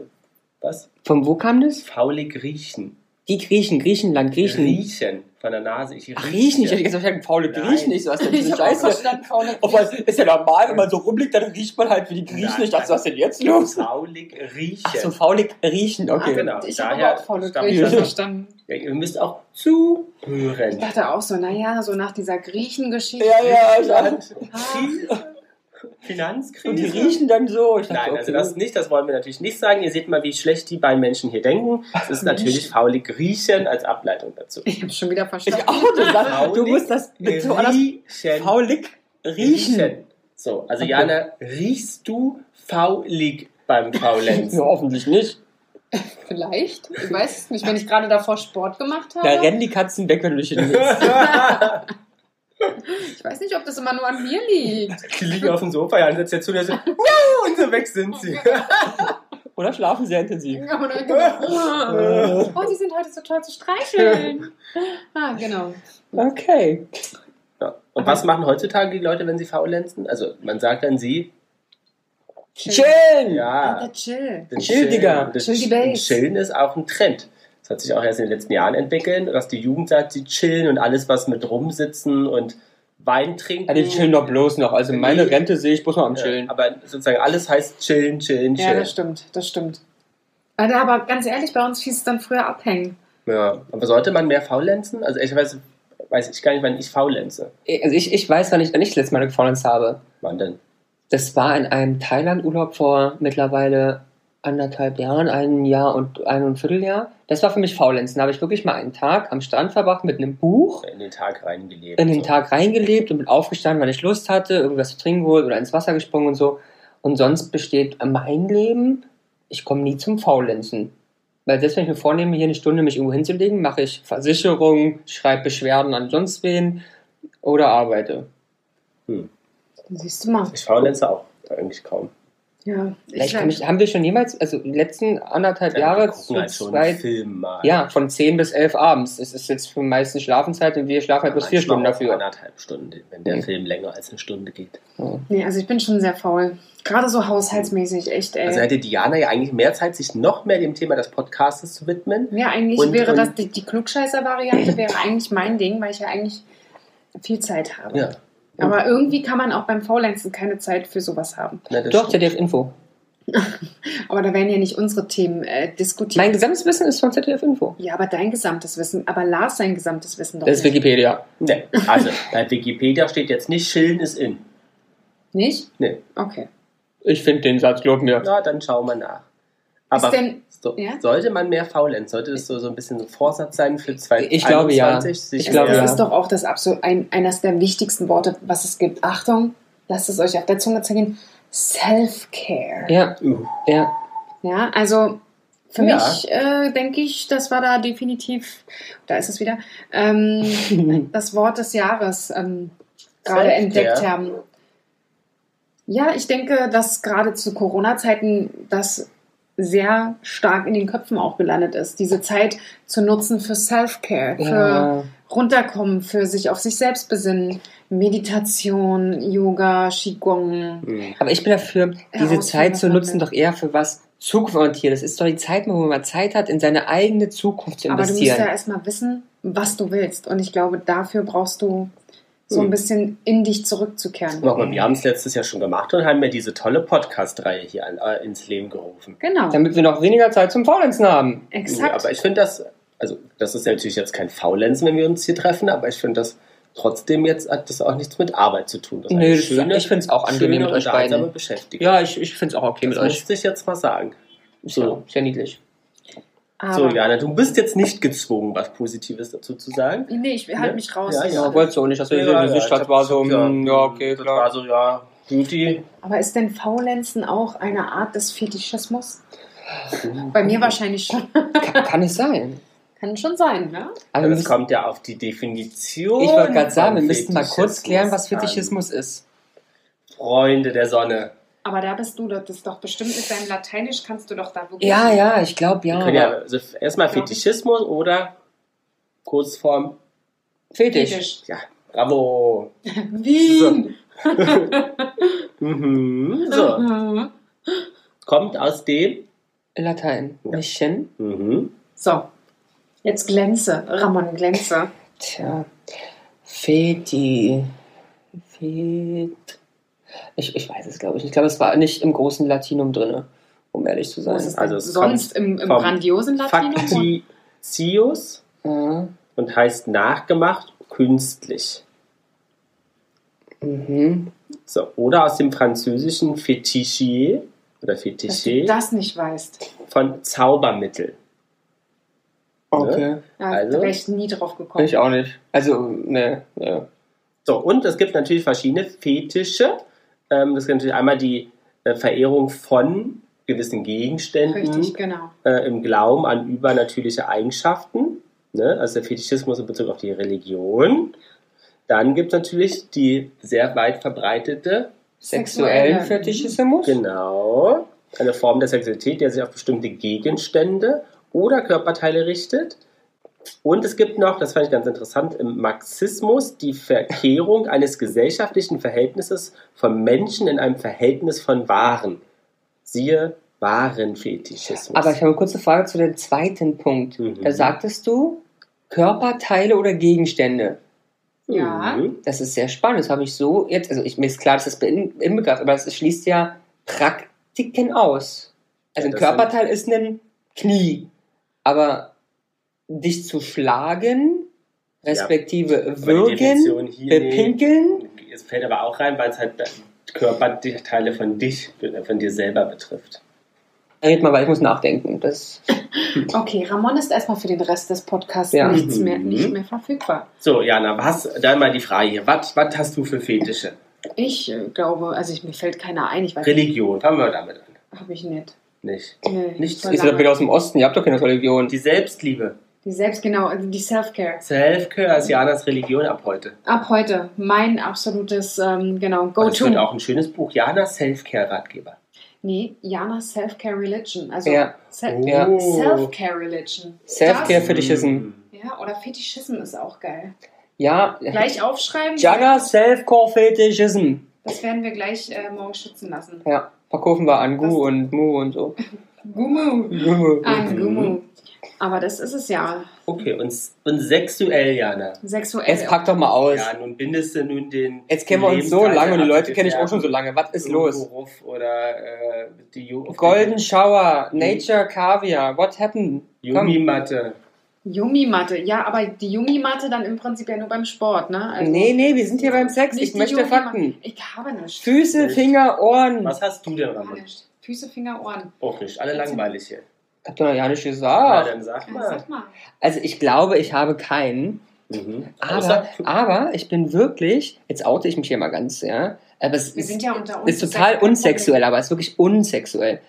was? Von wo kam das? Faule Griechen. Die Griechen, Griechenland, Griechen. Riechen von der Nase. Ich Ach, Riechen, ich hätte gesagt, ich faule Nein. Griechen. Ich so, was denn auch Scheiße? verstanden, faule Auf was, ist ja normal, wenn man so rumliegt, dann riecht man halt wie die Griechen. Nein. Ich dachte, was ist denn jetzt los? Faulig riechen. Ach so, faulig riechen, okay. Ah, genau. Ich habe auch Griechen das. verstanden. Ja, ihr müsst auch zuhören. Ich dachte auch so, naja, so nach dieser Griechengeschichte. Ja, ja, ich auch. Finanzkrise. Und die riechen dann so. Ich dachte, Nein, also okay. das nicht, das wollen wir natürlich nicht sagen. Ihr seht mal, wie schlecht die beiden Menschen hier denken. Es ist natürlich faule Griechen als Ableitung dazu. Ich habe schon wieder Ich verstanden. auch, du, sagst, du musst das mit so anders Riechen. faulig riechen. So, also Okay. Jana, riechst du faulig beim Faulenzen? Ja, hoffentlich nicht. Vielleicht. Ich weiß es nicht, wenn ich gerade davor Sport gemacht habe. Da rennen die Katzen weg, wenn du dich hinlegst. Ich weiß nicht, ob das immer nur an mir liegt. die liegen auf dem Sofa, Jan setzt jetzt zu und so, und so weg sind sie. Oder schlafen sehr intensiv. Oder genau. Oh, sie sind heute so toll zu streicheln. Ah, genau. Okay. Ja. Und was machen heutzutage die Leute, wenn sie faulenzen? Also man sagt dann sie, Chillen! ja, Alter, chill. Chill, Digga. Chill die Base. Chillen ist auch ein Trend. Das hat sich auch erst in den letzten Jahren entwickelt, dass die Jugend sagt, sie chillen und alles, was mit rumsitzen und Wein trinken. Ja, die chillen doch bloß noch. Also meine. Rente sehe ich bloß noch am Ja, Chillen. aber sozusagen alles heißt chillen, chillen, Ja, chillen. das stimmt, das stimmt. Also, aber ganz ehrlich, bei uns hieß es dann früher abhängen. Ja. Aber sollte man mehr faulenzen? Also ich weiß, weiß ich gar nicht, wann ich faulenze. Also ich, ich weiß, wann ich nicht das letzte Mal gefallen habe. Wann denn? Das war in einem Thailand-Urlaub vor mittlerweile anderthalb Jahren, ein Jahr und ein und ein Vierteljahr. Das war für mich Faulenzen. Da habe ich wirklich mal einen Tag am Strand verbracht mit einem Buch, In den Tag reingelebt. in den so. Tag reingelebt und bin aufgestanden, weil ich Lust hatte, irgendwas zu trinken geholt oder ins Wasser gesprungen und so. Und sonst besteht mein Leben, ich komme nie zum Faulenzen. Weil selbst wenn ich mir vornehme, hier eine Stunde mich irgendwo hinzulegen, mache ich Versicherung, schreibe Beschwerden an sonst wen oder arbeite. Siehst du mal. Ich faulenze auch eigentlich kaum. Ja, Vielleicht kann ich, haben wir schon jemals, also die letzten anderthalb Jahre wir gucken zu halt zweit, Film mal. ja, von 10 bis 11 abends. Das ist jetzt für die meisten Schlafenszeit und wir schlafen halt bloß vier Manchmal Stunden dafür. Anderthalb Stunden, wenn der Mhm. Film länger als eine Stunde geht. Nee, also ich bin schon sehr faul. Gerade so haushaltsmäßig, echt, ey. Also hätte Diana ja eigentlich mehr Zeit, sich noch mehr dem Thema des Podcastes zu widmen. ja, eigentlich Und- wäre und- das, die, die Klugscheißer-Variante wäre eigentlich mein Ding, weil ich ja eigentlich viel Zeit habe. Ja. Aber irgendwie kann man auch beim Faulenzen keine Zeit für sowas haben. Na, Doch, stimmt. ZDF Info. Aber da werden ja nicht unsere Themen äh, diskutiert. Mein gesamtes Wissen ist von ZDF Info. ja, aber dein gesamtes Wissen, aber Lars sein gesamtes Wissen doch Das ist nicht. Wikipedia. Nee, also bei Wikipedia steht jetzt nicht, Schillen ist in. Nicht? Nee. Okay. Ich finde den Satz, glaub mir. Na, dann schauen wir nach. Aber ist denn, so, ja? sollte man mehr faulenzen? Sollte das so, so ein bisschen so ein Vorsatz sein für 2021? Ich glaube, ja. Ich glaube, es ja. ist doch auch das absolut ein, eines der wichtigsten Worte, was es gibt. Achtung, lasst es euch auf der Zunge zergehen. Self-Care. Ja, Uh, ja. Ja, also für Ja. mich äh, denke ich, das war da definitiv, da ist es wieder, ähm, das Wort des Jahres ähm, gerade entdeckt haben. Ja, ich denke, dass gerade zu Corona-Zeiten das sehr stark in den Köpfen auch gelandet ist. Diese Zeit zu nutzen für Self-Care, für ja. runterkommen, für sich auf sich selbst besinnen, Meditation, Yoga, Qigong. hm. Aber ich bin dafür, diese Zeit zu nutzen, doch eher für was zukunftsorientiert. Das ist doch die Zeit, wo man mal Zeit hat, in seine eigene Zukunft zu Aber du musst investieren. ja erstmal wissen, was du willst. Und ich glaube, dafür brauchst du so ein Hm. bisschen in dich zurückzukehren. Guck mal, wir haben es letztes Jahr schon gemacht und haben ja diese tolle Podcast-Reihe hier an, äh, ins Leben gerufen. Genau, Damit wir noch weniger Zeit zum Faulenzen haben. Ja, exakt. aber ich finde das, also das ist natürlich jetzt kein Faulenzen, wenn wir uns hier treffen, aber ich finde das trotzdem jetzt hat das auch nichts mit Arbeit zu tun. Das eine das- ich find's auch angenehm schöne, mit euch beiden. Ja, ich, ich finde es auch okay das mit euch. musste ich jetzt mal sagen. Ist ja, ja niedlich. Aber, So, Jana, du bist jetzt nicht gezwungen, was Positives dazu zu sagen. Nee, ich halte mich raus. Ja, Ja, wolltest du auch nicht, dass du Ja, die ja, Sichtstadt ich war so, ja, mm, ja, okay, das klar. war so, ja, Beauty. Aber ist denn Faulenzen auch eine Art des Fetischismus? Bei mir wahrscheinlich schon. Kann, kann es sein. Kann schon sein, ne? Aber Ja, das müssen, kommt ja auf die Definition. ich wollte gerade sagen, wir müssten mal kurz klären, was an. Fetischismus ist. Freunde der Sonne. Aber da bist du, das ist doch bestimmt mit deinem Lateinisch kannst du doch da wirklich. Ja, ja, ich glaube ja. Ja also erstmal Glaub ich. Fetischismus oder Kurzform. Fetisch. Fetisch. Ja, bravo. Wien! Mhm. So, Mhm. kommt aus dem. Latein. Ja. Mission. Mhm. So, jetzt glänze, Ramon, glänze. Tja. Feti. Fet. Ich, ich weiß es, glaube ich. Ich glaube, es war nicht im großen Latinum drin, um ehrlich zu sein. Also sonst im, im grandiosen Latinum? Factitious Ja. und heißt nachgemacht, künstlich. Mhm. So, oder aus dem französischen Fetichier oder Dass du Fetichier das nicht weißt. von Zaubermittel. Okay. Ja, Also? da wäre ich nie drauf gekommen. Ich auch nicht. Also, ne, ne. So, und es gibt natürlich verschiedene Fetische. Ähm, das ist natürlich einmal die äh, Verehrung von gewissen Gegenständen Richtig, genau. äh, im Glauben an übernatürliche Eigenschaften. Ne? Also der Fetischismus in Bezug auf die Religion. Dann gibt es natürlich die sehr weit verbreitete, Sexuellen Sexuelle. Fetischismus. genau, eine Form der Sexualität, der sich auf bestimmte Gegenstände oder Körperteile richtet. Und es gibt noch, das fand ich ganz interessant, im Marxismus die Verkehrung eines gesellschaftlichen Verhältnisses von Menschen in einem Verhältnis von Waren. Siehe Warenfetischismus. Aber ich habe eine kurze Frage zu dem zweiten Punkt. Mhm. Da sagtest du Körperteile oder Gegenstände. Ja. Mhm. Das ist sehr spannend. Das habe ich so jetzt, also ich, mir ist klar, dass das in- inbegriffen, aber es schließt ja Praktiken aus. Also Ja, ein Körperteil ist ein Knie, aber dich zu schlagen, respektive die würgen, bepinkeln, Es fällt aber auch rein, weil es halt Körperteile von dich, von dir selber betrifft. Red mal, weil ich muss nachdenken. Das, Okay, Ramon ist erstmal für den Rest des Podcasts Ja. nichts mehr, Mhm. nicht mehr verfügbar. So, Jana, was, dann mal die Frage hier. Was, was hast du für Fetische? Ich äh, glaube, also ich, mir fällt keiner ein. Ich weiß Religion, fangen wir damit an. Habe ich nicht. Nicht. Nee, Nichts ist doch wieder aus dem Osten, ihr habt doch keine Religion. Die Selbstliebe. Die selbst, genau, also die Self-Care. Self-Care ist Janas Religion ab heute. Ab heute mein absolutes, ähm, genau, Go-To. wird auch ein schönes Buch. Janas Self-Care-Ratgeber. Nee, Jana Self-Care Religion. Also Ja. Se Oh. Self-Care Religion. Self-Care Das- Fetishism. Mm. Ja, oder Fetischism ist auch geil. Ja, Gleich aufschreiben. Jana Self-Core Fetishism. Das werden wir gleich äh, morgen schützen lassen. Ja, verkaufen wir an Das- Gu und Mu und so. Gumu. Gumu. Mhm. Gumu. Aber das ist es ja. Okay, und, und sexuell, Jana. Sexuell. Jetzt pack doch mal aus. Ja, nun bindest du nun den. Jetzt kennen wir uns so lange und die Leute kenne ich auch schon so lange. Was ist los? Oder äh, die Golden Shower, Nature Caviar, what happened? Yumi-Matte. Yumi-Matte. Ja, aber die Yumi-Matte dann im Prinzip ja nur beim Sport, ne? Also Nee, nee, wir sind hier beim Sex. Ich möchte. Fakten. Ich habe nicht. Füße? Finger, Ohren. Was hast du denn, Ramon? nicht. Füße, Finger, Ohren. Auch nicht. Alle langweilig hier. Hab doch noch ja nicht Na, gesagt. dann sag Ja, mal. sag mal. Also ich glaube, ich habe keinen. Mhm. Aber, aber ich bin wirklich, jetzt oute ich mich hier mal ganz, ja. Aber es Wir ist, sind ja unter uns. ist total unsexuell, aber es ist wirklich unsexuell.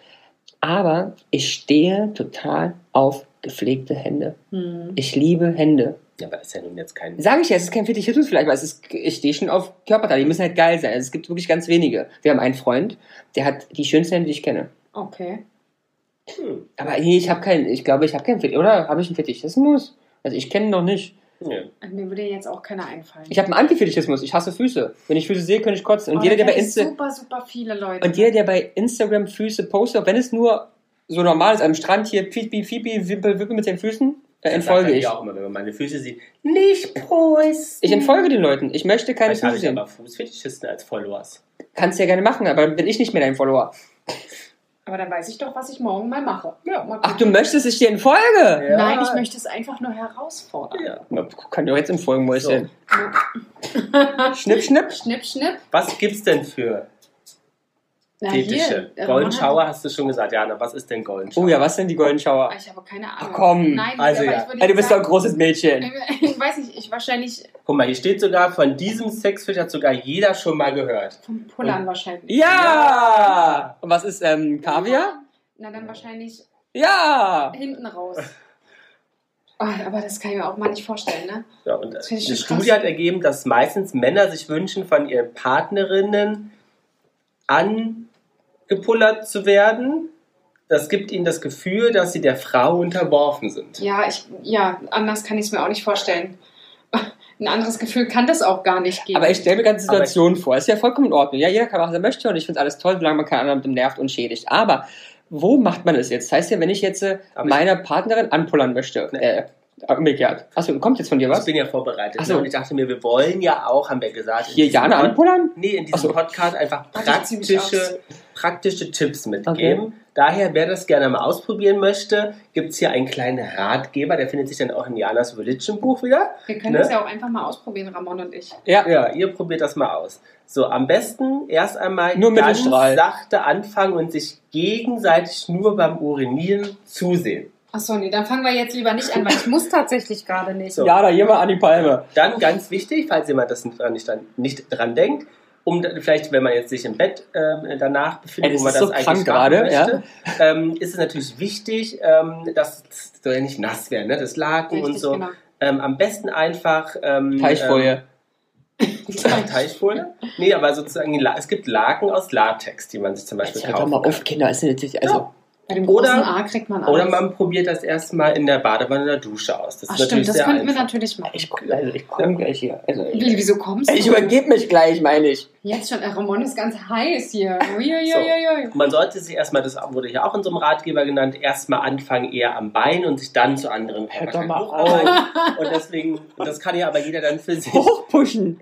Aber ich stehe total auf gepflegte Hände. Hm. Ich liebe Hände. Ja, aber das ist ja nun jetzt kein. Sage ich ja, es ist kein Fetishismus vielleicht, aber es ist, ich stehe schon auf Körperteile. Die müssen halt geil sein. Also es gibt wirklich ganz wenige. Wir haben einen Freund, der hat die schönsten Hände, die ich kenne. Okay. Hm. Aber nee, ich habe keinen, ich glaube, ich habe keinen Fetisch. Oder habe ich einen Fetichismus? Also ich kenne ihn noch nicht. Und Mir würde jetzt auch keiner einfallen. Ich habe einen Antifetichismus. Ich hasse Füße. Wenn ich Füße sehe, kann ich kotzen. Und Oh, jeder, der da bei ich Insta super, super viele Leute. und jeder, der bei Instagram Füße postet, wenn es nur so normal ist, am Strand hier, Pipi, Pipi, Wimpel, Wimpel mit den Füßen, Das entfolge ich. mir auch immer, wenn man meine Füße sieht. Nicht posten. Ich entfolge den Leuten. Ich möchte keine Vielleicht Füße ich sehen. aber Fußfetischisten als Followers. Kannst du ja gerne machen, aber dann bin ich nicht mehr dein Follower. Aber dann weiß ich doch, was ich morgen mal mache. Ja. Mal Ach, du möchtest, ich dir entfolge? Ja. Nein, ich möchte es einfach nur herausfordern. Ja. Na, Kann doch jetzt entfolgen, Mäuschen. Ja. Schnipp, schnipp. Schnipp, schnipp. Was gibt's denn für Fetische? hier, Golden Shower hast du schon gesagt, Jana. Was ist denn Golden Shower? Oh ja, was denn die Golden Shower? Ah, Ich habe keine Ahnung. Ach, komm. Nein, Also ja. Ey, du bist doch ein großes Mädchen. Ich weiß nicht, ich wahrscheinlich Guck mal, hier steht sogar, von diesem Sexfetisch hat sogar jeder schon mal gehört. vom Pullern wahrscheinlich. Ja! Und was ist ähm, Kaviar? Na dann wahrscheinlich Ja! hinten raus. Oh, aber das kann ich mir auch mal nicht vorstellen, ne? Ja, und Das finde ich eine krass. Studie hat ergeben, dass meistens Männer sich wünschen, von ihren Partnerinnen angepullert zu werden. Das gibt ihnen das Gefühl, dass sie der Frau unterworfen sind. Ja, ich, ja, anders kann ich es mir auch nicht vorstellen. Ein anderes Gefühl kann das auch gar nicht geben. Aber ich stelle mir ganze Situationen vor. Ist ja vollkommen in Ordnung. Ja, jeder kann machen, was er möchte und ich finde alles toll, solange man keinen anderen mit dem nervt und schädigt. Aber wo macht man es jetzt? Das heißt ja, wenn ich jetzt äh, Aber ich- meiner Partnerin anpullern möchte, äh, umgekehrt. Achso, kommt jetzt von dir Ich was? bin ja vorbereitet. Ach so. ne? Und ich dachte mir, wir wollen ja auch, haben wir gesagt, Hier Jana anpullern? Nee, in diesem so. Podcast einfach ich praktische, praktische Tipps mitgeben. Daher, wer das gerne mal ausprobieren möchte, gibt es hier einen kleinen Ratgeber, der findet sich dann auch in Janas Religion Buch wieder. Wir können ne? das ja auch einfach mal ausprobieren, Ramon und ich. Ja. Ja, ihr probiert das mal aus. So, am besten erst einmal Nur ganz sachte anfangen und sich gegenseitig nur beim Urinieren zusehen. Achso, nee, dann fangen wir jetzt lieber nicht an, weil ich muss tatsächlich gerade nicht. So. Ja, da hier mal an die Palme. Dann ganz wichtig, falls jemand das nicht dran, nicht dran, denkt, um vielleicht, wenn man jetzt sich im Bett ähm, danach befindet, Ey, das wo man ist das so eigentlich gerade, möchte, ähm, ist es natürlich wichtig, ähm, dass es soll ja nicht nass werden, ne? das Laken und Richtig, so. genau. Ähm, am besten einfach ähm, Teichfolie. Ähm, Teichfolie? Nee, aber sozusagen, es gibt Laken aus Latex, die man sich zum Beispiel Jetzt hört doch mal kann. auf, Kinder. Ist natürlich, also, Bei dem Oder- großen A kriegt man alles. Oder man probiert das erstmal in der Badewanne oder Dusche aus. Das Ach ist stimmt, natürlich das sehr könnten wir einfach. natürlich machen. ich, also, ich komme gleich hier. Also, Wie, wieso kommst du? ich übergebe mich gleich, meine ich. Jetzt schon, Ramon ist ganz heiß hier. Uiuiuiui. Man sollte sich erstmal, das wurde hier auch in so einem Ratgeber genannt, erstmal anfangen eher am Bein und sich dann zu anderen Hört doch mal hocharbeiten. Und deswegen, das kann ja aber jeder dann für sich, Hochpushen.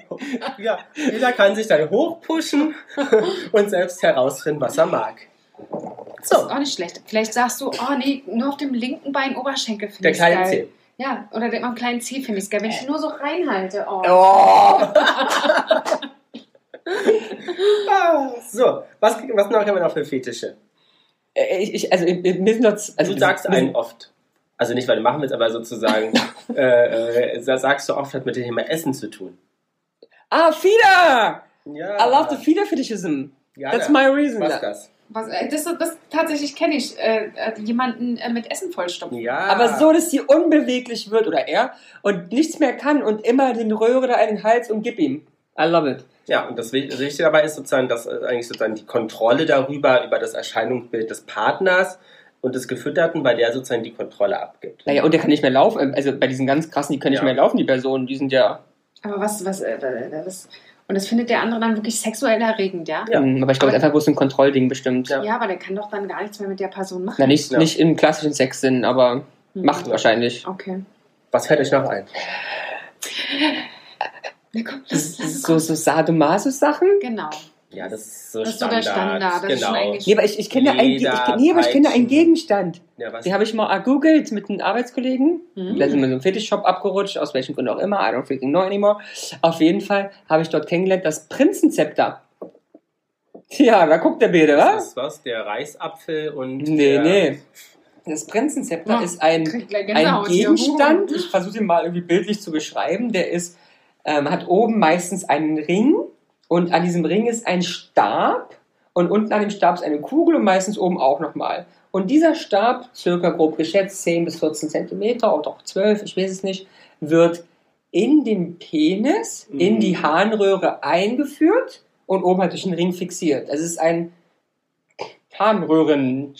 ja, jeder kann sich dann hochpushen und selbst herausfinden, was er mag. Das ist So, auch nicht schlecht. Vielleicht sagst du, oh nee, nur auf dem linken Bein Oberschenkel finde der ich kleine geil. Zeh. Ja, oder der, am kleinen Zeh finde ich geil. Wenn ich nur so reinhalte. Oh. Oh. So, was, was noch haben wir noch für Fetische? Äh, Ich, ich, also, mir sind noch, also du sagst einen oft. Also nicht, weil du machen willst, aber sozusagen äh, äh, sagst du oft, hat mit dem Thema Essen zu tun. Ah, Fieder! Ja. I love the Fieder Fetishism. Ja, That's my reason. Was das? Was, äh, das, das tatsächlich kenne ich. Äh, äh, jemanden äh, mit Essen vollstopfen. Ja. Aber so, dass sie unbeweglich wird oder er und nichts mehr kann und immer den Röhre da in den Hals und gib ihm. I love it. Ja, und das Wich- das Wichtige dabei ist sozusagen, dass äh, eigentlich sozusagen die Kontrolle darüber, über das Erscheinungsbild des Partners und des Gefütterten, bei der sozusagen die Kontrolle abgibt. Naja, und der kann nicht mehr laufen. Also bei diesen ganz krassen, die können nicht Ja. mehr laufen, die Personen. Die sind ja. Aber was, was, äh, äh, was. Und das findet der andere dann wirklich sexuell erregend, ja? Ja. Hm, aber ich glaube, es ist einfach bloß ein Kontrollding bestimmt. Ja. Ja, aber der kann doch dann gar nichts mehr mit der Person machen. Na, nicht, Ja. nicht im klassischen Sexsinn, aber Hm. macht wahrscheinlich. Okay. Was fällt euch noch ein? Na komm, lass, lass so, so Sadomaso-Sachen? Genau. Ja, das ist so Das ist so der Standard. Standard, das ist schon genau. eigentlich- Nee, aber ich, ich kenne ich, kenn- nee, aber ich kenne einen. Gegenstand. Ja, was? Den habe ich mal gegoogelt mit einem Arbeitskollegen. Mhm. Da sind wir in so einem Fetischshop abgerutscht, aus welchen Gründen auch immer. I don't freaking know anymore. Auf jeden Fall habe ich dort kennengelernt das Prinzenzepter. Ja, da guckt der Bede, das was? ist was? Der Reisapfel und. Nee, der, nee. Das Prinzenzepter Ja, ist ein, ein. Gegenstand. Ich versuche ihn mal irgendwie bildlich zu beschreiben. Der ist, ähm, hat oben meistens einen Ring und an diesem Ring ist ein Stab und unten an dem Stab ist eine Kugel und meistens oben auch nochmal. Und dieser Stab, circa grob geschätzt 10 bis 14 Zentimeter oder auch 12, ich weiß es nicht, wird in den Penis, in Mhm. die Harnröhre eingeführt und oben halt durch den Ring fixiert. Also es ist ein Harnröhren.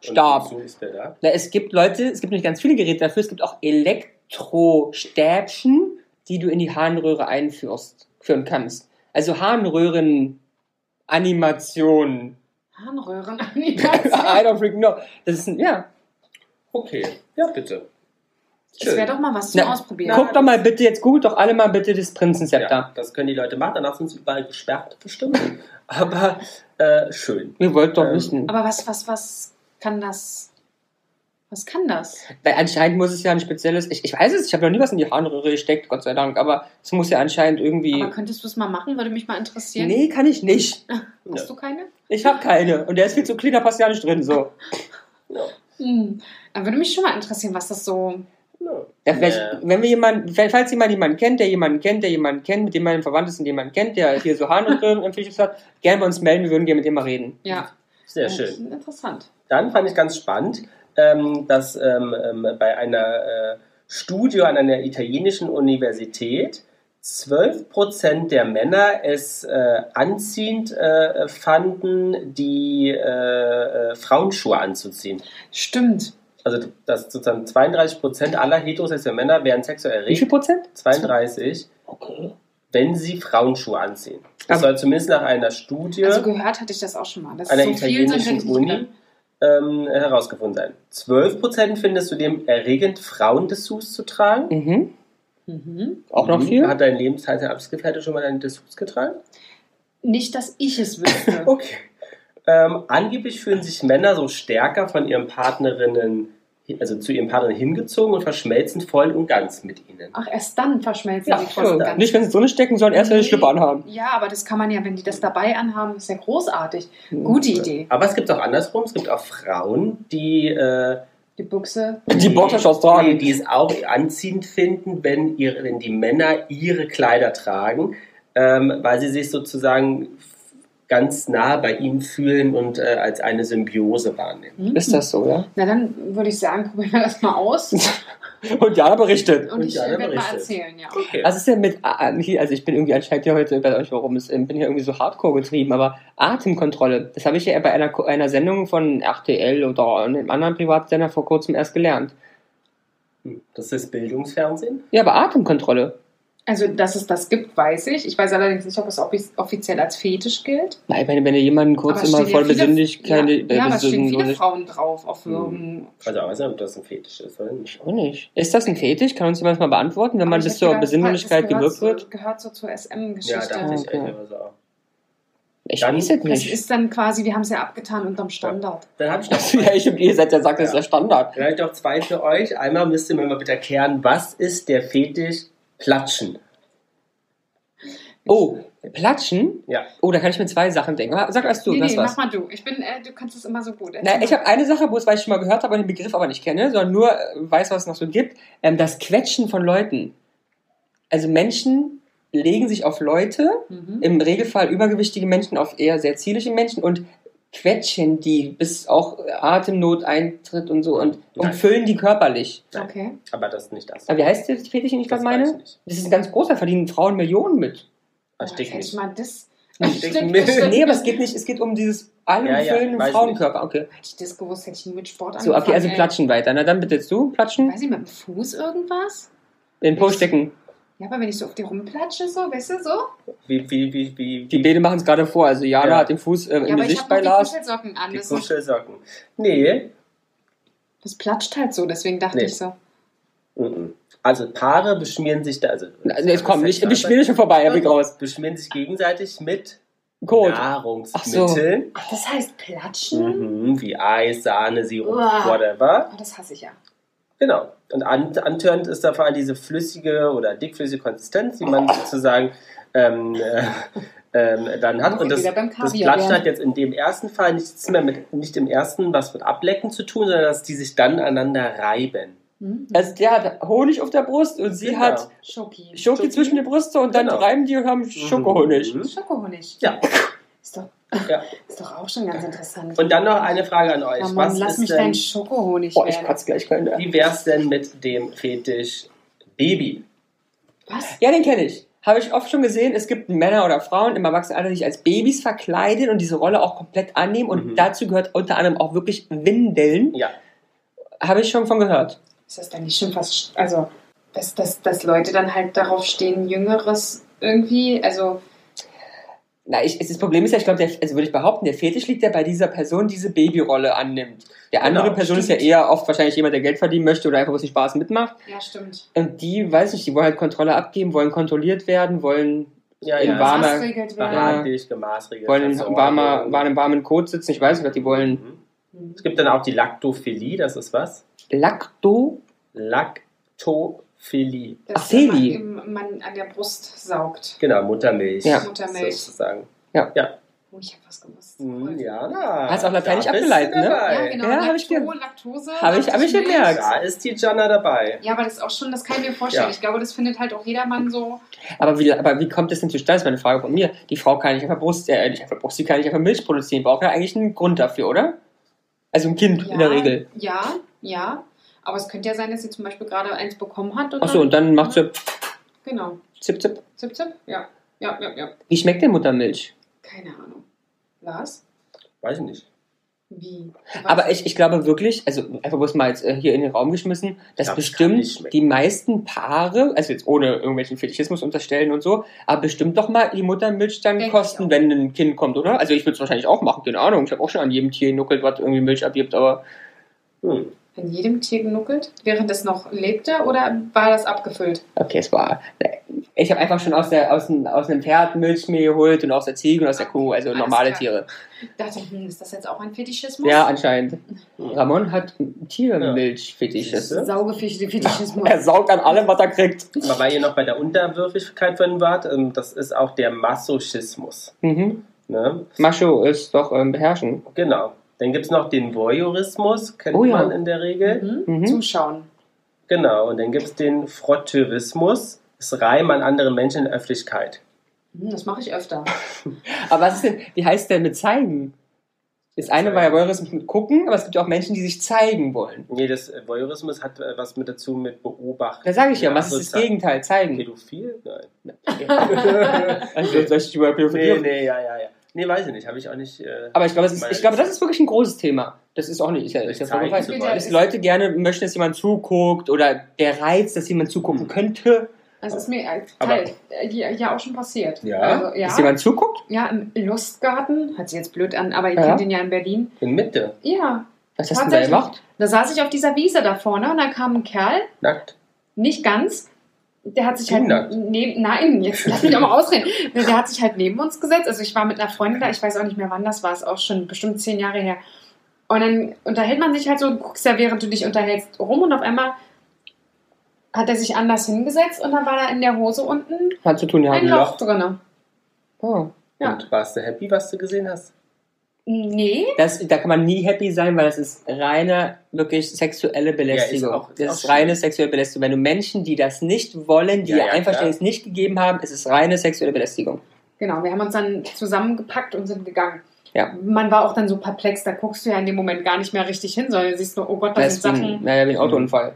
Stab. Und ist der da? Na, es gibt Leute, es gibt nicht ganz viele Geräte dafür, es gibt auch Elektrostäbchen, die du in die Harnröhre einführst, führen kannst. Also Harnröhren-Animation. Harnröhren I don't freaking know. Das ist ein, ja. Okay, ja, bitte. Das wäre doch mal was zum Na, Ausprobieren. Guckt doch mal bitte, jetzt googelt doch alle mal bitte das Prinzenzepter. Ja, das können die Leute machen, danach sind sie überall gesperrt, bestimmt. Aber äh, schön. Ihr wollt doch Ähm, wissen. Aber was, was, was kann das? Was kann das? Weil anscheinend muss es ja ein spezielles, ich, ich weiß es, ich habe noch nie was in die Harnröhre gesteckt, Gott sei Dank, aber es muss ja anscheinend irgendwie. Aber könntest du es mal machen? Würde mich mal interessieren. Nee, kann ich nicht. Hast du keine? Ich habe keine. Und der ist viel zu clean, da passt ja nicht drin. So. Ja. Hm. Dann würde mich schon mal interessieren, was das so. Ja. Ja, vielleicht, Ja. wenn wir jemanden, falls jemand jemanden kennt, der jemanden kennt, der jemanden kennt, mit dem man verwandt ist und jemanden kennt, der hier so Harnröhren im Fetisch hat, gerne bei uns melden, wir würden gerne mit dem mal reden. Ja. Sehr Das schön. ist Interessant. Dann fand ich ganz spannend, ähm, dass ähm, ähm, bei einer äh, Studie an einer italienischen Universität 12% der Männer es äh, anziehend äh, fanden, die äh, äh, Frauenschuhe anzuziehen. Stimmt. Also dass sozusagen 32% aller heterosexuellen Männer wären sexuell Wie viel erregt, Prozent? 32, Okay. wenn sie Frauenschuhe anziehen. Das Aber- soll zumindest nach einer Studie Also gehört hatte ich das auch schon mal. Das einer so italienischen nicht Uni. Ähm, herausgefunden sein. 12% findest du dem erregend, Frauendessous zu tragen. Mhm. Mhm. Auch noch viel? Hat dein Lebenszeitgefährte schon mal deinen Dessous getragen? Nicht, dass ich es wüsste. Okay. Ähm, angeblich fühlen sich Männer so stärker von ihren Partnerinnen, also zu ihren Partnerinnen hingezogen und verschmelzen voll und ganz mit ihnen. Ach, erst dann verschmelzen Ja, sie voll und ganz. Nicht, wenn sie drin stecken, sondern erst, wenn sie Nee. Schlipper anhaben. Ja, aber das kann man ja, wenn die das dabei anhaben, ist ja großartig. Gute Idee. Aber es gibt auch andersrum, es gibt auch Frauen, die, äh, Die Buchse. Die Boxershorts tragen. die, die es auch anziehend finden, wenn, ihre, wenn die Männer ihre Kleider tragen, ähm, weil sie sich sozusagen ganz nah bei ihnen fühlen und äh, als eine Symbiose wahrnehmen. Hm? Ist das so, ja? Na, dann würde ich sagen, probieren wir das mal aus. Und Jana berichtet. Und ich werde mal erzählen, ja. Okay. Was ist denn mit, also ich bin irgendwie anscheinend ja heute, bei euch warum, ich bin hier irgendwie so hardcore getrieben, aber Atemkontrolle, das habe ich ja bei einer, einer Sendung von RTL oder einem anderen Privatsender vor kurzem erst gelernt. Das ist Bildungsfernsehen. Ja, aber Atemkontrolle. Also, dass es das gibt, weiß ich. Ich weiß allerdings nicht, ob es offiz- offiziell als Fetisch gilt. Nein, wenn, wenn ihr jemanden kurz immer ja voll viele- Besinnlichkeit, Ja, äh, ja aber es stehen viele Frauen drauf auf Würgen. Also, ich weiß nicht, ob das ein Fetisch ist oder nicht. Auch nicht. Ist das ein Fetisch? Kann uns jemand mal beantworten, wenn man Aber ich bis zur gedacht, Besinnlichkeit das gewirkt so- wird? Gehört so zur Ja, SM-Geschichte. dachte ich okay. auch. Ich Dann- weiß es das nicht. ist dann quasi, wir haben es ja abgetan unterm Standard. Dann habe ich noch ja, ich, ihr seid ja sagt, das ist der Standard. Vielleicht noch zwei für euch. Einmal müsst ihr mir mal bitte erklären, was ist der Fetisch Platschen? Oh, Platschen? Ja. Oh, da kann ich mir zwei Sachen denken. Sag erst du, nee, was nee, was? mach mal du. Ich bin, äh, du kannst es immer so gut. Na, ich habe eine Sache, wo es, weil ich schon mal gehört habe und den Begriff aber nicht kenne, sondern nur äh, weiß, was es noch so gibt. Ähm, das Quetschen von Leuten. Also Menschen legen sich auf Leute, Mhm. im Regelfall übergewichtige Menschen auf eher sehr zierliche Menschen und quetschen die, bis auch Atemnot eintritt und so und umfüllen die körperlich. Okay. Aber das ist nicht das. Aber wie heißt der Fetisch, den ich gerade Das meine? nicht. Das ist ganz groß, da verdienen Frauen Millionen mit. Oh, nicht. ich mal das. Nee, aber es geht nicht, es geht um dieses alle Ja, ja, Frauenkörper. Okay. Hätte ich das gewusst, hätte ich nie mit Sport So, okay, also ey. platschen weiter. Na dann bitte du, platschen, Weiß ich, mit dem Fuß irgendwas? in den Po stecken. Ja, aber wenn ich so auf die rumplatsche, so, weißt du, so? Wie, wie, wie, wie, Die Bede machen es gerade vor. Also Jana Ja. hat den Fuß äh, Ja, im aber ich Gesicht habe bei noch die Lars. Kuschelsocken an. die Kuschelsocken. Nee. das platscht halt so, deswegen dachte Nee. ich so. Also Paare beschmieren sich da, also nee, jetzt komm, nicht, ich bin schon vorbei, ich raus. beschmieren sich gegenseitig mit Code. Nahrungsmitteln, Ach, das heißt platschen? mhm, wie Eis, Sahne, Sirup, Uah. whatever. Oh, das hasse ich ja. Genau. Und an, antörend ist da vor allem diese flüssige oder dickflüssige Konsistenz, die man sozusagen ähm, äh, ähm, dann hat. Und das, das Platschen hat jetzt in dem ersten Fall nichts mehr mit, nicht im ersten was mit Ablecken zu tun, sondern dass die sich dann aneinander reiben. Also der hat Honig auf der Brust und sie Genau. hat Schoki. Schoki Schoki. zwischen die Brüste und dann Genau. reiben die und haben Schokohonig. Mhm. Schokohonig. Ja. Ist doch, Ja. ist doch auch schon ganz interessant. Und dann noch eine Frage an euch. Ja, Mann, was lass ist mich denn, dein Schokohonig Boah, ich kotze gleich können. wie wär's denn mit dem Fetisch Baby? Was? Ja, den kenne ich. Habe ich oft schon gesehen. Es gibt Männer oder Frauen im Erwachsenenalter, die sich als Babys verkleiden und diese Rolle auch komplett annehmen. Und Mhm. dazu gehört unter anderem auch wirklich Windeln. Ja. Habe ich schon von gehört. Ist das dann nicht schon fast, also, dass, dass, dass Leute dann halt darauf stehen, Jüngeres irgendwie, also, Na, ich, das Problem ist ja, ich glaube, der- also würde ich behaupten, der Fetisch liegt ja bei dieser Person, die diese Babyrolle annimmt. Der andere Genau, Person ist ja stimmt. eher oft wahrscheinlich jemand, der Geld verdienen möchte oder einfach was den Spaß mitmacht. ja, stimmt. Und die, weiß nicht, die wollen halt Kontrolle abgeben, wollen kontrolliert werden, wollen, Ja, In ja. warmer- Maßregelt werden. Gemaßregelt. wollen in Versorgung. warmer, warm, im warmen Kot sitzen. Ich weiß nicht, was die wollen. Mhm. Es gibt dann auch die Laktophilie, das ist was? Lacto? Laktophilie. Dass Ach, Feli. Man, man an der Brust saugt. Genau, Muttermilch. Ja. Muttermilch. Sozusagen. Oh, ich habe was gewusst. Mhm, ja, na. Hast auch Lateinisch abgeleitet, ne? dabei. Ja, genau. Ja, hab ich Laktose. Hab ich- hab ich gemerkt. Da ist die Jana dabei. Ja, aber das ist auch schon, das kann ich mir vorstellen. Ja. Ich glaube, das findet halt auch jedermann so. Aber wie, aber wie kommt das denn zustande? Das ist meine Frage von mir. Die Frau kann nicht einfach Brust, äh, nicht einfach Brust, sie kann nicht einfach Milch produzieren. Braucht ja eigentlich einen Grund dafür, oder? Also ein Kind Ja, in der Regel. Ja, ja. Aber es könnte ja sein, dass sie zum Beispiel gerade eins bekommen hat. Oder? Achso, und dann macht sie Genau. zip, zip. Zip, zip? Ja. Ja, ja, ja. Wie schmeckt denn Muttermilch? Keine Ahnung. Lars? Weiß ich nicht. Wie? Aber ich, ich glaube wirklich, also einfach bloß mal jetzt äh, hier in den Raum geschmissen, dass glaub, bestimmt die meisten Paare, also jetzt ohne irgendwelchen Fetichismus unterstellen und so, aber bestimmt doch mal die Muttermilch dann Denk kosten, wenn ein Kind kommt, oder? Also ich würde es wahrscheinlich auch machen, keine Ahnung. Ich habe auch schon an jedem Tier genuckelt, was irgendwie Milch abgibt, aber Hm. In jedem Tier genuckelt? Während es noch lebte oder war das abgefüllt? okay, es war. Ich habe einfach schon aus, der, aus, dem, aus einem Pferd Milch mir geholt und aus der Ziege und aus der Kuh, also Alles normale klar. Tiere. Ich dachte, hm, ist das jetzt auch ein Fetischismus? Ja, anscheinend. Ramon hat Tiermilchfetisches. Siehste? Saugefetischismus. Er saugt an allem, was er kriegt. Aber weil ihr noch bei der Unterwürfigkeit von wart, ähm, das ist auch der Masochismus. Mhm. Ne? Macho ist doch ähm, beherrschen. Genau. Dann gibt es noch den Voyeurismus, kennt Oh ja. man in der Regel. Mhm. Mhm. Zuschauen. Genau. Und dann gibt es den Frotteurismus, das Reimen an andere Menschen in der Öffentlichkeit. Hm, Das mache ich öfter. Aber was ist denn, wie heißt denn mit zeigen? Das eine war ja Voyeurismus mit gucken, aber es gibt ja auch Menschen, die sich zeigen wollen. Nee, das äh, Voyeurismus hat äh, was mit dazu mit Beobachten. Da sage ich ja, was ist das. Gegenteil? Zeigen. Pädophil? Nein. Also, soll ich über Pädophilie- nee, nee, ja, ja, ja. Nee, weiß ich nicht. Habe ich auch nicht. Äh, Aber ich glaube, das ist, ich glaube, das ist wirklich ein großes Thema. Das ist auch nicht, vollkommen zu fein. wollen. Dass Leute gerne möchten, dass jemand zuguckt oder der Reiz, dass jemand zugucken könnte, Das ist mir äh, ja, auch schon passiert. Ja? Also, ja. dass jemand zuguckt. ja, im Lustgarten, hört sich jetzt blöd an, aber ihr Ja. kennt ihn ja in Berlin. in Mitte. Ja, Was hast du denn da gemacht? da saß ich auf dieser Wiese da vorne und da kam ein Kerl, Nackt. nicht ganz. Der hat sich Du halt neben, nein, jetzt lass mich auch mal ausreden. Der hat sich halt neben uns gesetzt. Also ich war mit einer Freundin da, ich weiß auch nicht mehr wann das war, ist auch schon bestimmt zehn Jahre her. Und dann unterhält man sich halt so, guckst ja während du dich unterhältst rum und auf einmal hat er sich anders hingesetzt und dann war da in der Hose unten Hat zu tun, ja. ein Loch Loch. drinne. Oh. Ja. Und warst du happy, was du gesehen hast? Nee. Das, da kann man nie happy sein, weil das ist reine, wirklich sexuelle Belästigung. Ja, ist auch- ist das auch ist schlimm. reine sexuelle Belästigung. Wenn du Menschen, die das nicht wollen, die Ja, ihr ja, Einverständnis nicht gegeben haben, ist es reine sexuelle Belästigung. Genau, wir haben uns dann zusammengepackt und sind gegangen. Ja. Man war auch dann so perplex, da guckst du ja in dem Moment gar nicht mehr richtig hin, sondern siehst nur, oh Gott, das Das sind ist wie ein, Sachen. naja, wie ein Autounfall.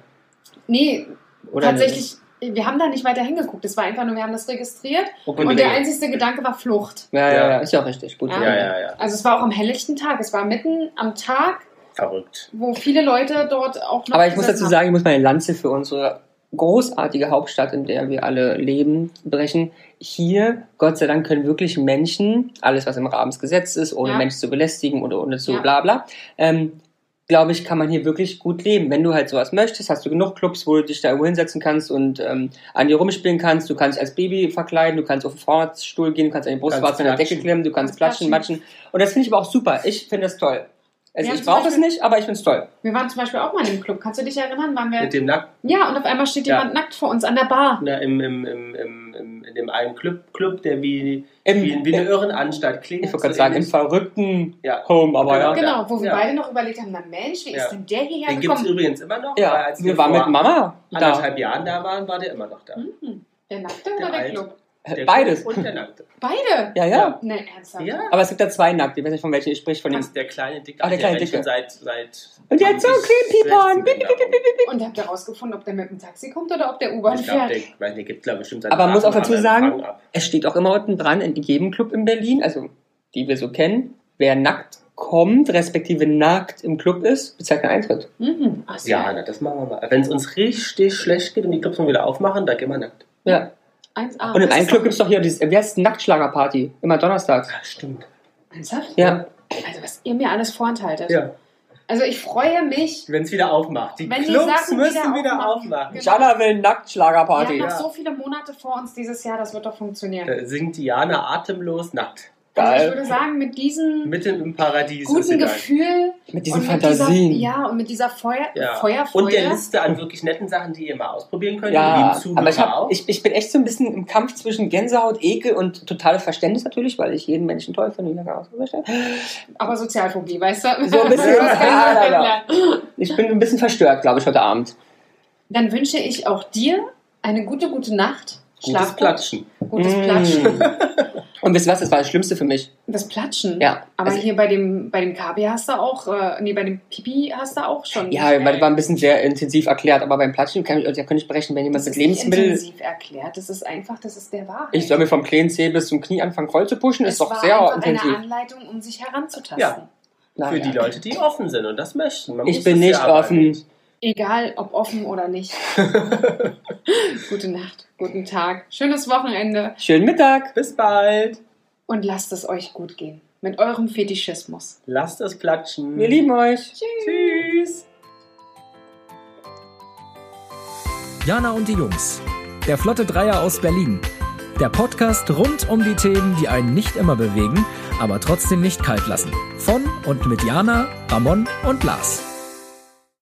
Nee, Oder tatsächlich, wir haben da nicht weiter hingeguckt. Es war einfach nur, wir haben das registriert Und und der einzige Gedanke war Flucht. Ja, ja, Ja. ist ja auch richtig. Gut. Ja. ja, ja, ja. Also es war auch am helllichten Tag. Es war mitten am Tag, Verrückt. wo viele Leute dort auch noch Aber ich muss dazu sagen, ich muss meine Lanze für unsere großartige Hauptstadt, in der wir alle leben, brechen. Hier, Gott sei Dank, können wirklich Menschen, alles was im Rahmen des Gesetzes ist, ohne Ja. Menschen zu belästigen oder ohne zu Ja. bla bla, ähm, glaube ich, kann man hier wirklich gut leben. Wenn du halt sowas möchtest, hast du genug Clubs, wo du dich da irgendwo hinsetzen kannst und ähm, an dir rumspielen kannst. Du kannst dich als Baby verkleiden, du kannst auf den Fahrradstuhl gehen, du kannst an die Brustwarze an der Decke klemmen, du kannst Kannst klatschen, matschen. Und das finde ich aber auch super. Ich finde das toll. Also Ja, ich brauche es nicht, aber ich finde es toll. Wir waren zum Beispiel auch mal in dem Club. Kannst du dich erinnern? Waren wir, Mit dem Nack ja, und auf einmal steht Ja. jemand nackt vor uns an der Bar. na, im, im, im, im, im, in dem einen Club, Club der wie, Im- wie, wie eine Irrenanstalt klingt. Ich wollte gerade sagen, im verrückten Ja. Home, aber Genau. ja. Genau, wo wir Ja. beide noch überlegt haben, na Mensch, wie Ja. ist denn der hierher Den gibt es gekommen? übrigens immer noch. Ja, als wir waren mit Mama da. anderthalb Jahren da waren, war der immer noch da. Hm, der Nackte Der oder der Alte. Club? Der Beides. Und der Nackte. Beide? Ja, ja. Ne, ernsthaft. Ja. Aber es gibt da zwei Nackte. Ich weiß nicht, von welchen ich spreche. Von dem. Das ist der kleine Dicke. Ach, der kleine Dicke. schon Seit, seit Und der hat so einen kleinen Piepon. 16 bin da rum. Und habt ihr rausgefunden, ob der mit dem Taxi kommt oder ob der U-Bahn Ich glaube, fährt? der, weiß nicht, gibt glaube bestimmt seine Aber man muss auch dazu sagen. Es steht auch immer unten dran, in jedem Club in Berlin, also die wir so kennen, wer nackt kommt, respektive nackt im Club ist, bezahlt einen Eintritt. Mhm. Ach so. Ja, na, das machen wir mal. Wenn es uns richtig schlecht geht und die Clubs mal wieder aufmachen, dann gehen wir nackt. Ja. 1A. Und im einen Club gibt es doch hier dieses, wie heißt es, Nacktschlagerparty, immer donnerstags. Ja, stimmt. Ernsthaft? Ja. Also, was ihr mir alles vorenthaltet. Ja, Also, ich freue mich. wenn es wieder aufmacht. Die Wenn die Clubs Sachen müssen wieder wieder, aufmachen. aufmachen. Genau. Jana will Wir Nacktschlagerparty. haben noch Ja. so viele Monate vor uns dieses Jahr, das wird doch funktionieren. Da singt Diana atemlos nackt. Also, ich würde sagen, mit diesem Mitten im Paradies. guten. Gefühl Mit diesen Fantasien. Mit dieser, ja, und mit dieser Feuer, Ja. Feuerfreude. Und der Liste an wirklich netten Sachen, die ihr mal ausprobieren könnt. Ja, aber ich, hab, ich, ich bin echt so ein bisschen im Kampf zwischen Gänsehaut, Ekel und totales Verständnis natürlich, weil ich jeden Menschen toll finde, wie ich auch so Aber Sozialphobie, weißt du? So ein bisschen. Ja, ich ja. Ich bin ein bisschen verstört, glaube ich, heute Abend. Dann wünsche ich auch dir eine gute, gute Nacht. Gutes Schlaf. Platschen. Gutes Mm. Und wisst ihr was, das war das Schlimmste für mich. Das Platschen. Ja. Aber Also- hier bei dem, bei dem Kabi hast du auch, äh, nee, bei dem Pipi hast du auch schon. Ja, weil das war ein bisschen sehr intensiv erklärt, aber beim Platschen kann ich, also, da könnte ich brechen, wenn jemand das mit ist Lebensmitteln. intensiv erklärt. Das ist einfach, das ist der Wahrheit. Ich soll mir vom kleinen Zeh bis zum Knie anfangen voll zu pushen, ist es doch war sehr einfach intensiv. eine Anleitung, um sich heranzutasten. Ja. Naja. Für die Leute, die offen sind und das möchten. Man Ich bin nicht ja offen. Egal, ob offen oder nicht. Gute Nacht, guten Tag, schönes Wochenende Schönen Mittag. Bis bald. und lasst es euch gut gehen. Mit eurem Fetischismus. Lasst es platschen. Wir lieben euch. Tschüss. Jana und die Jungs. Der Flotte Dreier aus Berlin. Der Podcast rund um die Themen, die einen nicht immer bewegen, aber trotzdem nicht kalt lassen. Von und mit Jana, Ramon und Lars.